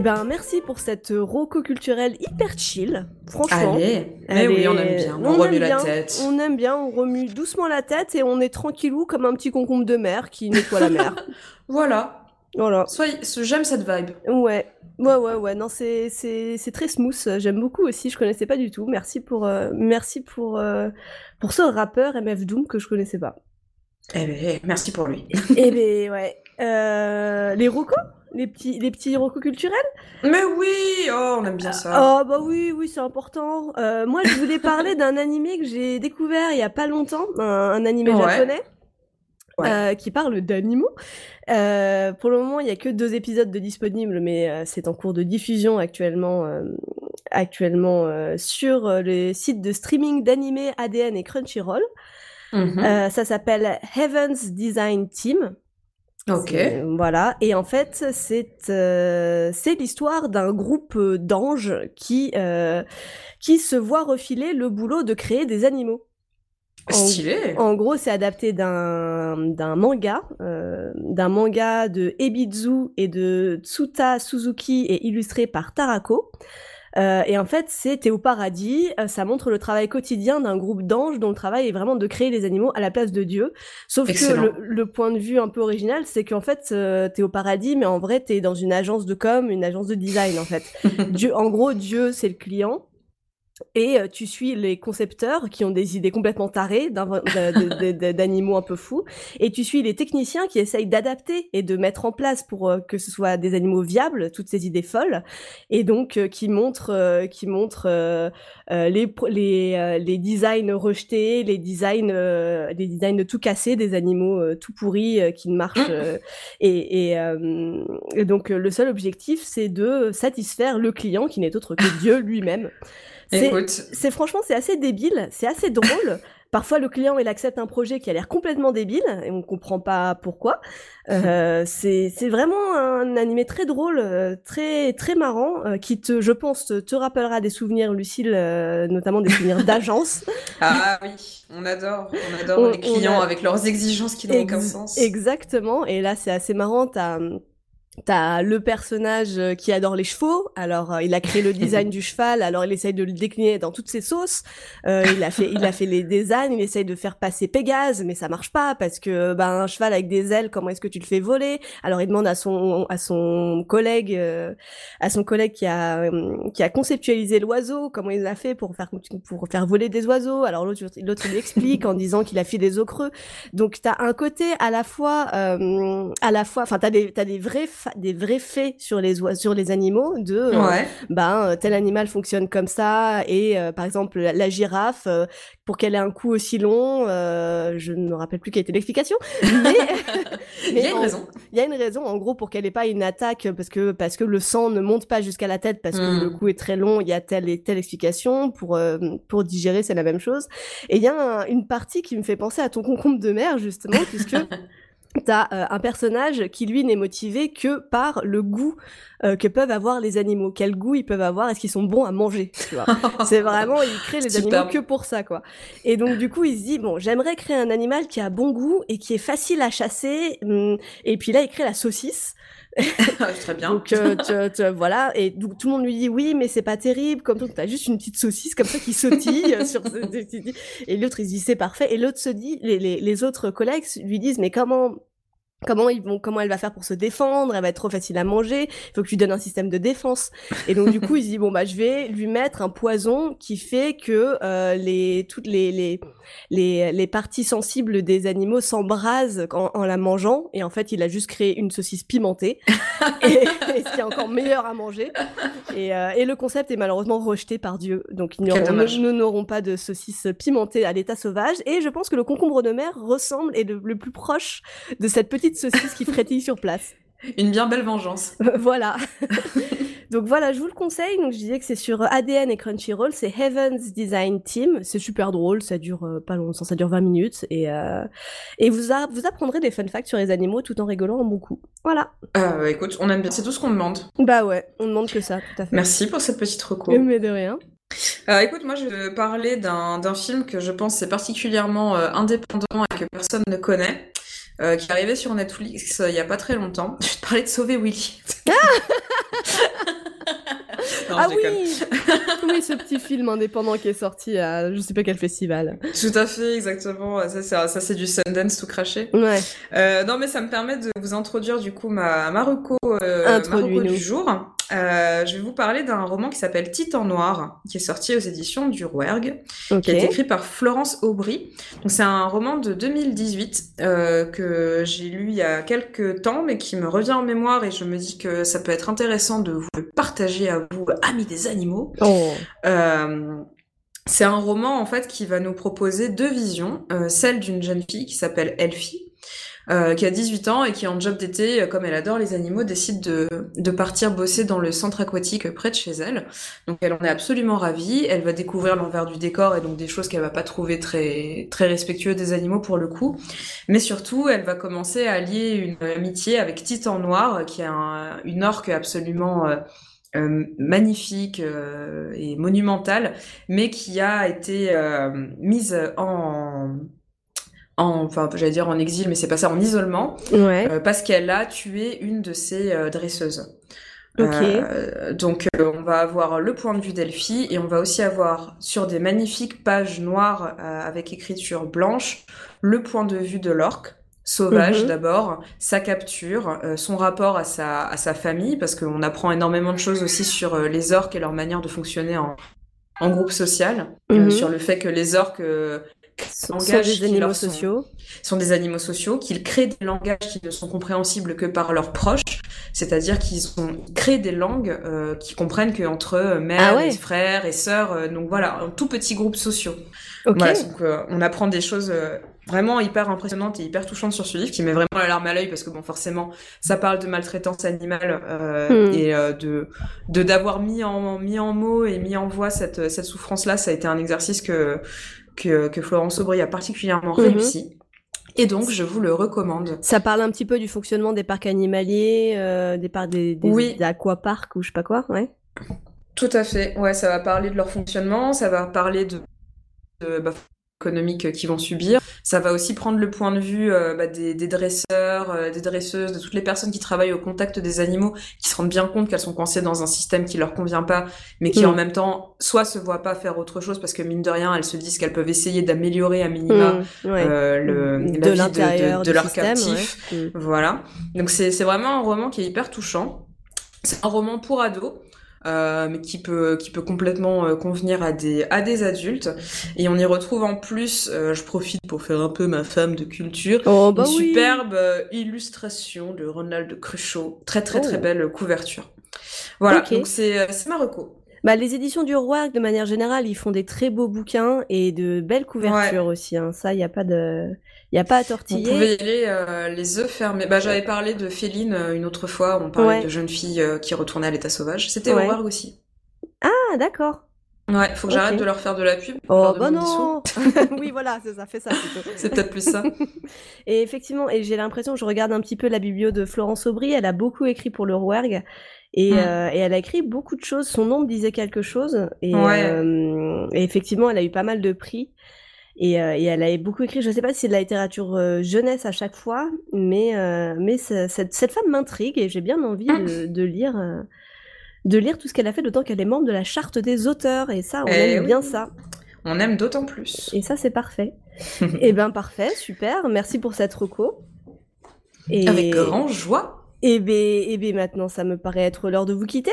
Eh ben, merci pour cette roco culturelle hyper chill. Franchement. Allez, mais Elle oui, on aime bien. On, on remue la bien, tête. On aime bien, on remue doucement la tête et on est tranquillou comme un petit concombre de mer qui nettoie la mer. [LAUGHS] Voilà. Voilà. Soyez... J'aime cette vibe. Ouais. Ouais, ouais, ouais. Non, c'est, c'est, c'est très smooth. J'aime beaucoup aussi. Je connaissais pas du tout. Merci pour, euh, merci pour, euh, pour ce rappeur MF Doom que je connaissais pas. Eh ben, merci pour lui. Eh ben, ouais. Euh, les rocos? Les petits, les petits culturels? Mais oui, oh, on aime bien ça. Oh bah oui, oui, c'est important. Euh, moi, je voulais parler d'un animé que j'ai découvert il y a pas longtemps, un, un animé Ouais. japonais Ouais. euh, qui parle d'animaux. Euh, pour le moment, il y a que deux épisodes de disponibles, mais euh, c'est en cours de diffusion actuellement, actuellement sur les sites de streaming d'animés ADN et Crunchyroll. Mhm. Euh, ça s'appelle Heaven's Design Team. Ok. Voilà. Et en fait, c'est euh, c'est l'histoire d'un groupe euh, d'anges qui euh, qui se voit refiler le boulot de créer des animaux. En, Stylé. en gros, c'est adapté d'un d'un manga, euh, d'un manga de Ebizu et de Tsuta Suzuki et illustré par Tarako. Euh, et en fait, c'est Théo Paradis. euh, ça montre le travail quotidien d'un groupe d'anges dont le travail est vraiment de créer les animaux à la place de Dieu. Sauf Excellent. que le, le point de vue un peu original, c'est qu'en fait, euh, t'es au paradis, mais en vrai, t'es dans une agence de com, une agence de design, en fait. [LAUGHS] Dieu, en gros, Dieu, c'est le client. Et euh, tu suis les concepteurs qui ont des idées complètement tarées d'animaux un peu fous. Et tu suis les techniciens qui essayent d'adapter et de mettre en place pour euh, que ce soit des animaux viables, toutes ces idées folles. Et donc euh, qui montrent, euh, qui montrent euh, les, les, les designs rejetés, les designs, les designs tout cassés des animaux tout pourris qui ne marchent. euh, et, et, et donc le seul objectif, c'est de satisfaire le client qui n'est autre que Dieu lui-même. C'est- Écoute, c'est franchement, c'est assez débile, c'est assez drôle. [LAUGHS] Parfois, le client, il accepte un projet qui a l'air complètement débile et on comprend pas pourquoi. Euh, [LAUGHS] c'est c'est vraiment un animé très drôle, euh, très très marrant, euh, qui te, je pense, te, te rappellera des souvenirs, Lucille, euh, notamment des souvenirs [LAUGHS] d'agence. ah oui, on adore, on adore On- les clients a- avec leurs exigences qui n'ont aucun sens. Exactement. Et là, c'est assez marrant. T'as T'as le personnage euh, qui adore les chevaux, alors euh, il a créé le [LAUGHS] design du cheval, alors il essaye de le décliner dans toutes ses sauces. Euh, il a fait, il a fait les des ânes, il essaye de faire passer Pégase, mais ça marche pas parce que ben un cheval avec des ailes, comment est-ce que tu le fais voler? Alors il demande à son à son collègue, euh, à son collègue qui a qui a conceptualisé l'oiseau, comment il a fait pour faire pour faire voler des oiseaux. Alors l'autre l'autre lui explique en disant qu'il a fait des os creux. Donc t'as un côté à la fois euh, à la fois, enfin t'as des t'as des vrais des vrais faits sur les sur les animaux de euh, Ouais. ben euh, tel animal fonctionne comme ça et euh, par exemple la, la girafe euh, pour qu'elle ait un cou aussi long, je ne me rappelle plus quelle était l'explication, [LAUGHS] mais Il y a une en- raison. il y a une raison en gros pour qu'elle ait pas une attaque parce que parce que le sang ne monte pas jusqu'à la tête parce que le cou est très long, il y a telle et telle explication pour pour digérer, c'est la même chose. Et il y a un- une partie qui me fait penser à ton concombre de mer justement puisque [LAUGHS] T'as euh, un personnage qui lui n'est motivé que par le goût euh, que peuvent avoir les animaux. Quel goût ils peuvent avoir? Est-ce qu'ils sont bons à manger? [LAUGHS] C'est vraiment, il crée les animaux que pour ça, quoi. Et donc, du coup, il se dit, bon, j'aimerais créer un animal qui a bon goût et qui est facile à chasser. hum, Et puis là, il crée la saucisse. [LAUGHS] Très bien. Donc, euh, tu- tu- voilà. Et tout le monde lui dit, oui, mais c'est pas terrible. Comme ça, t'as juste une petite saucisse comme ça qui sautille [LAUGHS] sur. Et l'autre, il se dit, c'est parfait. Et l'autre se dit, les autres collègues lui disent, mais comment Comment ils vont, comment elle va faire pour se défendre Elle va être trop facile à manger. Il faut que tu donnes un système de défense. Et donc du coup, il se dit bon bah je vais lui mettre un poison qui fait que euh, les toutes les les les les parties sensibles des animaux s'embrasent en, en la mangeant. Et en fait, il a juste créé une saucisse pimentée, [LAUGHS] et, et ce qui est encore meilleur à manger. Et, euh, et le concept est malheureusement rejeté par Dieu. Donc ils nous nous n'aurons pas de saucisse pimentée à l'état sauvage. Et je pense que le concombre de mer ressemble et le, le plus proche de cette petite saucisse qui frétille sur place. Une bien belle vengeance. [LAUGHS] voilà. [LAUGHS] Donc voilà, je vous le conseille. Donc je disais que c'est sur ADN et Crunchyroll, c'est Heaven's Design Team. C'est super drôle, ça dure euh, pas longtemps, ça dure 20 minutes et euh, et vous a- vous apprendrez des fun facts sur les animaux tout en rigolant un bon coup. Voilà. Euh, écoute, on aime bien, c'est tout ce qu'on demande. Bah ouais, on demande que ça, tout à fait. Merci pour cette petite reco. Mais de rien. Euh, écoute, moi je vais parler d'un d'un film que je pense est particulièrement euh, indépendant et que personne ne connaît, euh, qui est arrivé sur Netflix euh, il y a pas très longtemps. [LAUGHS] Je te parler de Sauver Willy. [LAUGHS] Non, ah déconne. oui, oui, ce petit film indépendant qui est sorti à je sais pas quel festival. Tout à fait, exactement. Ça, c'est ça, c'est du Sundance tout craché. Ouais. Euh, non, mais ça me permet de vous introduire du coup ma, ma reco, euh, ma reco du jour. Euh, je vais vous parler d'un roman qui s'appelle Titan Noir, qui est sorti aux éditions du Rouergue, Ok. qui a été écrit par Florence Aubry. Donc c'est un roman de 2018 euh, que j'ai lu il y a quelques temps, mais qui me revient en mémoire et je me dis que ça peut être intéressant de vous le partager à vous, amis des animaux. Oh. Euh, c'est un roman en fait qui va nous proposer deux visions, celle d'une jeune fille qui s'appelle Elfie, euh, qui a 18 ans et qui en job d'été, euh, comme elle adore les animaux, décide de, de partir bosser dans le centre aquatique près de chez elle. Donc elle en est absolument ravie, elle va découvrir l'envers du décor et donc des choses qu'elle va pas trouver très très respectueux des animaux pour le coup, mais surtout elle va commencer à lier une amitié avec Titan Noir, qui est un- une orque absolument euh, euh, magnifique euh, et monumentale, mais qui a été euh, mise en, en enfin j'allais dire en exil, mais c'est pas ça, en isolement, Ouais. euh, parce qu'elle a tué une de ses euh, dresseuses. Ok. Euh, donc on va avoir le point de vue d'Elfie et on va aussi avoir sur des magnifiques pages noires avec écriture blanche le point de vue de l'orque sauvage Mhm. d'abord, sa capture, euh, son rapport à sa, à sa famille, parce qu'on apprend énormément de choses aussi sur euh, les orques et leur manière de fonctionner en, en groupe social euh, Mhm. sur le fait que les orques sont, langages des qui animaux leur sont- sociaux. sont des animaux sociaux, qu'ils créent des langages qui ne sont compréhensibles que par leurs proches, c'est-à-dire qu'ils créent des langues euh, qui comprennent qu'entre euh, mères Ah ouais. et frères et sœurs, euh, donc voilà, un tout petit groupe sociaux. Ok. Voilà, donc euh, on apprend des choses euh, vraiment hyper impressionnantes et hyper touchantes sur ce livre qui met vraiment la larme à l'œil parce que bon forcément ça parle de maltraitance animale euh, Hmm. et euh, de de d'avoir mis en mis en mots et mis en voix cette cette souffrance là ça a été un exercice que que, que Florence Aubry a particulièrement Mhm. réussi et donc je vous le recommande. Ça parle un petit peu du fonctionnement des parcs animaliers, euh, des parcs des, des, Oui. des aquaparks ou je sais pas quoi, ouais. Tout à fait. Ouais, ça va parler de leur fonctionnement, ça va parler de, de bah, économiques qu'ils vont subir. Ça va aussi prendre le point de vue euh, bah, des, des dresseurs, euh, des dresseuses, de toutes les personnes qui travaillent au contact des animaux, qui se rendent bien compte qu'elles sont coincées dans un système qui leur convient pas, mais qui Mm. en même temps soit se voient pas faire autre chose parce que mine de rien, elles se disent qu'elles peuvent essayer d'améliorer à minima Hmm, ouais. euh, le, de la vie de, de, de du leurs système, captifs. ouais. Hmm. Voilà. Donc c'est c'est vraiment un roman qui est hyper touchant. C'est un roman pour ados. Euh, mais qui peut qui peut complètement euh, convenir à des à des adultes. Et on y retrouve en plus euh, je profite pour faire un peu ma femme de culture Oh bah une oui. superbe euh, illustration de Ronald Cruchot. Très très très Oh. belle couverture. Voilà donc c'est euh, c'est ma reco Bah, les éditions du Rouergue, de manière générale, ils font des très beaux bouquins et de belles couvertures aussi. Hein. Ça, il y a pas de, il y a pas à vous tortiller. pouvez y aller euh, les œufs fermés bah j'avais parlé de Féline euh, une autre fois on parlait Ouais. de jeunes filles euh, qui retournaient à l'état sauvage c'était Ouais. au aussi Ah, d'accord. Ouais, faut que j'arrête de leur faire de la pub. Oh bah non. [LAUGHS] [LAUGHS] oui, voilà, c'est ça, fait ça plutôt. [LAUGHS] C'est peut-être plus ça. Et effectivement, et j'ai l'impression, je regarde un petit peu la biblio de Florence Aubry, elle a beaucoup écrit pour le Rouergue. Et, Mm. euh, et elle a écrit beaucoup de choses. Son nom me disait quelque chose. Et, Ouais. euh, et effectivement, elle a eu pas mal de prix. Et, euh, et elle a beaucoup écrit, je sais pas si c'est de la littérature jeunesse à chaque fois, mais, mais ce- cette, cette femme m'intrigue et j'ai bien envie de, de lire, de lire tout ce qu'elle a fait, d'autant qu'elle est membre de la charte des auteurs. Et ça, on Eh aime oui. bien ça. On aime d'autant plus. Et ça, c'est parfait. [LAUGHS] Eh ben parfait, super. Merci pour cette reco. Et, Avec grand joie. Et ben, et ben maintenant, ça me paraît être l'heure de vous quitter.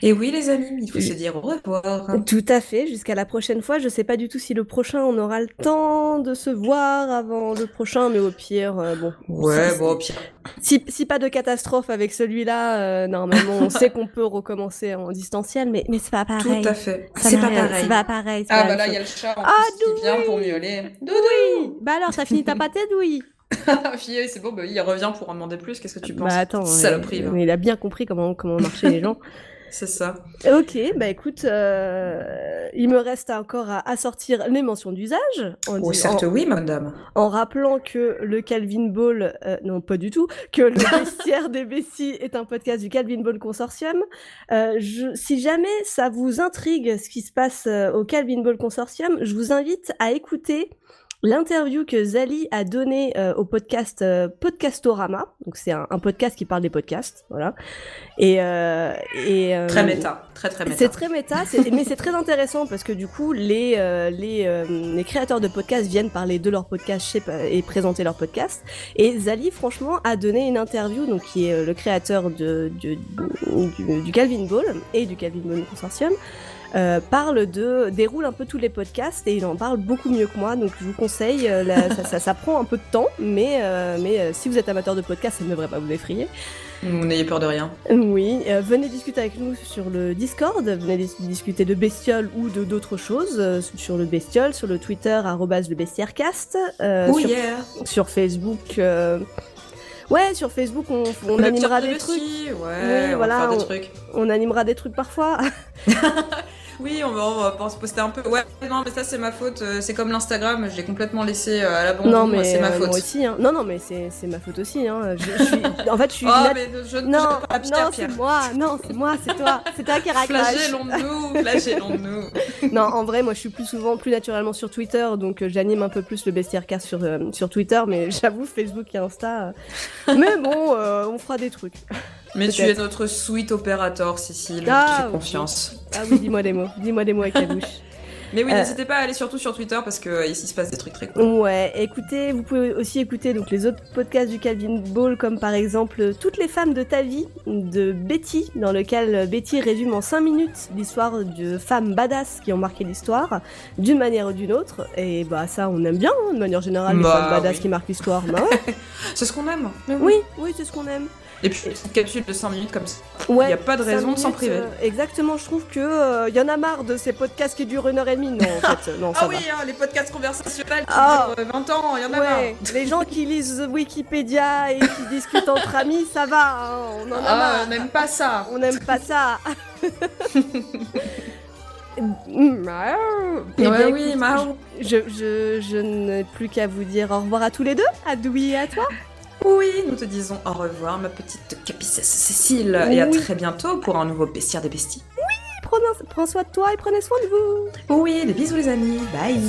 Et oui, les amis, il faut Oui. se dire au revoir. Tout à fait. Jusqu'à la prochaine fois. Je sais pas du tout si le prochain, on aura le temps de se voir avant le prochain, mais au pire, euh, bon. Ouais, Si- bon, au pire. Si, si pas de catastrophe avec celui-là, euh, normalement, on sait qu'on peut recommencer en distanciel, mais, mais c'est pas pareil. Tout à fait. Ça C'est pas pareil. C'est pas pareil. Ah, bah là, il y a le chat en Ah, plus qui vient pour miauler. Doudou chose. Bah alors, t'as fini ta pâté, Douy Fille, [LAUGHS] c'est bon, bah, il revient pour en demander plus. Qu'est-ce que tu penses Bah attends, Saloperie, il, va. il a bien compris comment, comment marchaient les gens. [LAUGHS] C'est ça. Ok, bah écoute, euh, il me reste encore à, à sortir les mentions d'usage. Oh, certes, en- oui, madame. en rappelant que le Calvin Ball, euh, non pas du tout, que le [LAUGHS] vestiaire des Bessie est un podcast du Calvin Ball Consortium. Euh, je, si jamais ça vous intrigue ce qui se passe au Calvin Ball Consortium, je vous invite à écouter l'interview que Zali a donnée euh, au podcast euh, Podcastorama. Donc c'est un, un podcast qui parle des podcasts, voilà. Et, euh, et euh, Très méta. Très, très méta. c'est très méta, mais c'est très intéressant parce que du coup, les, euh, les, euh, les créateurs de podcasts viennent parler de leur podcast et présenter leur podcast. Et Zali, franchement, a donné une interview, donc qui est le créateur de, du, du, du Calvin Ball et du Calvin Ball Consortium. Euh, parle de déroule un peu tous les podcasts et il en parle beaucoup mieux que moi donc je vous conseille euh, la- ça, ça, ça prend un peu de temps mais euh, mais euh, si vous êtes amateur de podcasts ça ne devrait pas vous effrayer Vous n'ayez peur de rien. oui, euh, venez discuter avec nous sur le Discord, venez dis- discuter de bestioles ou de d'autres choses euh, sur le bestiole, sur le Twitter le bestiarecast, euh, oh sur, yeah sur Facebook. euh, Ouais, sur Facebook on, on Le animera des trucs, Ouais, Oui, on voilà, on animera des trucs parfois. [LAUGHS] Oui, on va, on va se poster un peu. Ouais, non, mais ça c'est ma faute. euh, C'est comme l'Instagram, je l'ai complètement laissé euh, à l'abandon. non mais c'est ma euh, faute. moi aussi. Hein. Non non mais c'est ma faute aussi. Hein. Je, je suis, [LAUGHS] en fait je suis. Oh, nat- mais je ne Non, pas non, c'est moi, non, c'est moi, c'est toi, c'est toi qui raclage. Flagellons-nous, [LAUGHS] flagellons-nous. Non, en vrai, moi, je suis plus souvent, plus naturellement sur Twitter, donc euh, j'anime un peu plus le bestiaire cast sur, euh, sur Twitter, mais [LAUGHS] j'avoue, Facebook et Insta. euh, Mais bon, on fera des trucs. Mais tu es notre sweet opérator, Cécile. Ah, je fais confiance. Ah oui, dis-moi des mots, dis-moi des mots avec la bouche. [LAUGHS] Mais oui, Euh. n'hésitez pas à aller surtout sur Twitter parce que euh, ici se passe des trucs très cool. Ouais, écoutez, vous pouvez aussi écouter donc les autres podcasts du Calvin Ball, comme par exemple Toutes les femmes de ta vie de Betty, dans lequel Betty résume en 5 minutes l'histoire de femmes badass qui ont marqué l'histoire, d'une manière ou d'une autre. Et bah ça, on aime bien, hein, de manière générale, les Bah, femmes badass oui. qui marquent l'histoire. Bah [LAUGHS] ouais. C'est ce qu'on aime. oui, oui, c'est ce qu'on aime. Et puis, une petite capsule de 5 minutes comme ça. Ouais. Il y a pas de raison de s'en priver. euh, exactement, je trouve que euh, y en a marre de ces podcasts qui durent une heure et demie. Non, en [LAUGHS] fait, non, ça Ah va. oui, hein, les podcasts conversationnels qui Ah. durent euh, 20 ans, il y en a Ouais, marre. les gens qui lisent Wikipédia et qui discutent entre amis, ça va, hein, on en a Ah, marre. on n'aime pas ça. On n'aime pas ça. Ah. [LAUGHS] Eh Ouais, bien, oui, Mao. Je, je, je n'ai plus qu'à vous dire au revoir à tous les deux, à Doui et à toi. Oui, nous te disons au revoir, ma petite capicesse Cécile, et à Oui. très bientôt pour un nouveau bestiaire des besties. Prends, prends soin de toi et prenez soin de vous. Oui, des bisous les amis, bye.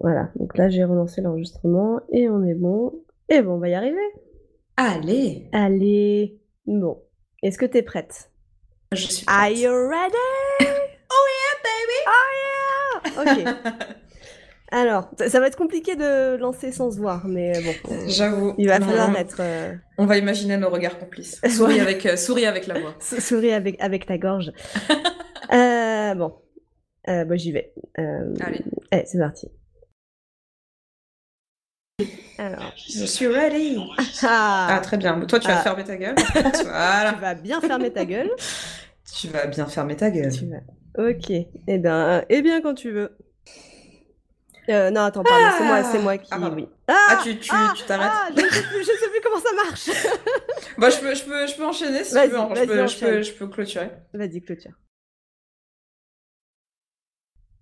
Voilà, donc là j'ai relancé l'enregistrement et on est bon. Et bon, on va y arriver. Allez, Allez, bon. Est-ce que t'es prête? je suis Are prête. you ready? [LAUGHS] Oh yeah, baby. Oh yeah! Ok. [LAUGHS] Alors, ça, ça va être compliqué de lancer sans se voir, mais bon. J'avoue. Il va Non, falloir être. euh, On va imaginer nos regards complices. [LAUGHS] Souris avec, euh, souris avec la voix. sou- souris avec, avec ta gorge. Euh, bon. Bon, j'y vais. Allez. allez, c'est parti. Alors. Je suis ready. Ah, Ah, très bien. Toi, tu vas Ah. fermer ta gueule. voilà. tu vas bien fermer ta gueule. Tu vas bien fermer ta gueule. Tu vas. Ok. Eh bien, eh bien quand tu veux. Euh, non, attends, pardon, c'est moi, c'est moi qui. Ah, oui. Ah, tu tu ah, tu t'arrêtes. Ah, je ne sais plus, je sais plus comment ça marche. Bah, je peux, je peux, je peux enchaîner si Vas-y, tu veux. Je peux, je peux, je peux clôturer. Vas-y, clôture.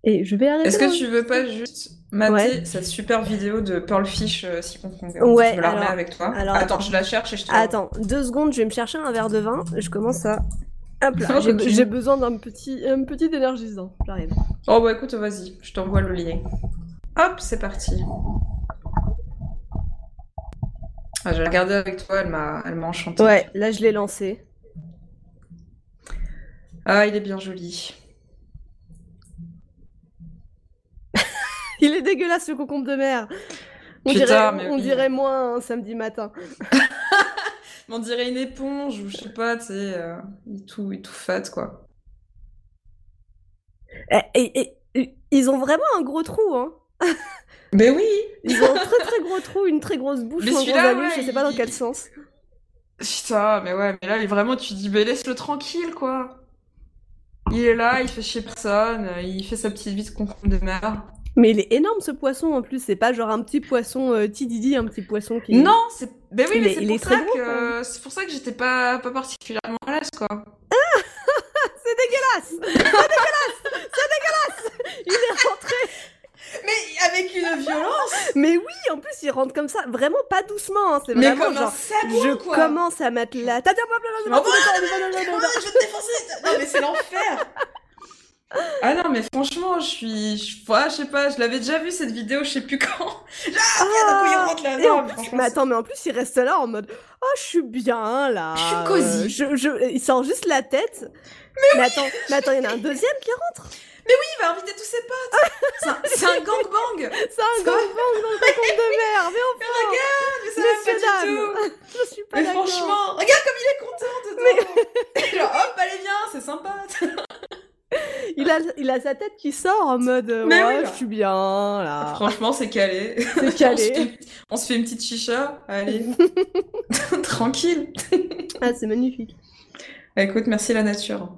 Et je vais arrêter. Est-ce que tu veux pas juste mater Ouais. cette super vidéo de Pearlfish euh, si Kong Ouais, Je la remets avec toi. alors, attends, attends. je la cherche et je te. Attends, deux secondes, je vais me chercher un verre de vin. Je commence à. Hop là, j'ai besoin d'un petit, un petit énergisant. J'arrive. Oh bah écoute, vas-y, je t'envoie le lien. Hop, c'est parti. Ah, j'ai regardé avec toi, elle m'a, elle m'a enchantée. Ouais, là je l'ai lancé. Ah, il est bien joli. [LAUGHS] Il est dégueulasse le concombre de mer. On, Putain, dirait, mais on oui. dirait moins un samedi matin. [LAUGHS] On dirait une éponge ou je sais pas, tu sais, euh, il est tout, il est tout fat quoi. Et, et- ils ont vraiment un gros trou, hein. [LAUGHS] Mais oui. Ils ont un très très gros trou, une très grosse bouche, Mais un gros ouais, je sais pas dans il- quel sens. Putain, mais ouais, mais là, il- vraiment, tu dis, mais laisse-le tranquille, quoi. Il est là, il fait chier personne, il fait sa petite vie de concombre de mer. Mais il est énorme ce poisson en plus, c'est pas genre un petit poisson euh, tididi, un petit poisson qui. Non, c'est. Ben oui, mais est- c'est pour, ça que... c'est pour ça que j'étais pas, pas particulièrement à l'aise, quoi. [LAUGHS] C'est dégueulasse C'est dégueulasse C'est dégueulasse Il est rentré Mais avec une violence Mais oui, en plus il rentre comme ça, vraiment pas doucement, hein, c'est Mais vraiment comme genre. sabot, Je quoi commence à mettre la. Je m'en- Je vais te défoncer Non, mais c'est l'enfer Ah non, mais franchement, je suis... Je, ouais, je sais pas, je l'avais déjà vu, cette vidéo, je sais plus quand. [LAUGHS] Ah, d'un coup, il rentre là. Non, mais plus, mais attends, mais en plus, il reste là en mode Oh, je suis bien là. Je suis cosy. Euh, je, je- Il sort juste la tête. Mais, attends, mais attends, il y en a un deuxième qui rentre. il va inviter tous ses potes [LAUGHS] C'est un, gangbang C'est un gangbang dans le concombre de mer. Mais Mais enfin, regarde, mais ça va pas du tout [LAUGHS] je suis pas Mais franchement, regarde comme il est content dedans Genre, hop, allez viens, c'est sympa Il a, il a sa tête qui sort en mode euh, Ouais, oui, je suis bien là. Franchement, c'est calé. C'est [LAUGHS] On se, calé. fait, on se fait une petite chicha, allez. [LAUGHS] Tranquille. Ah, c'est magnifique. Bah, écoute, merci la nature.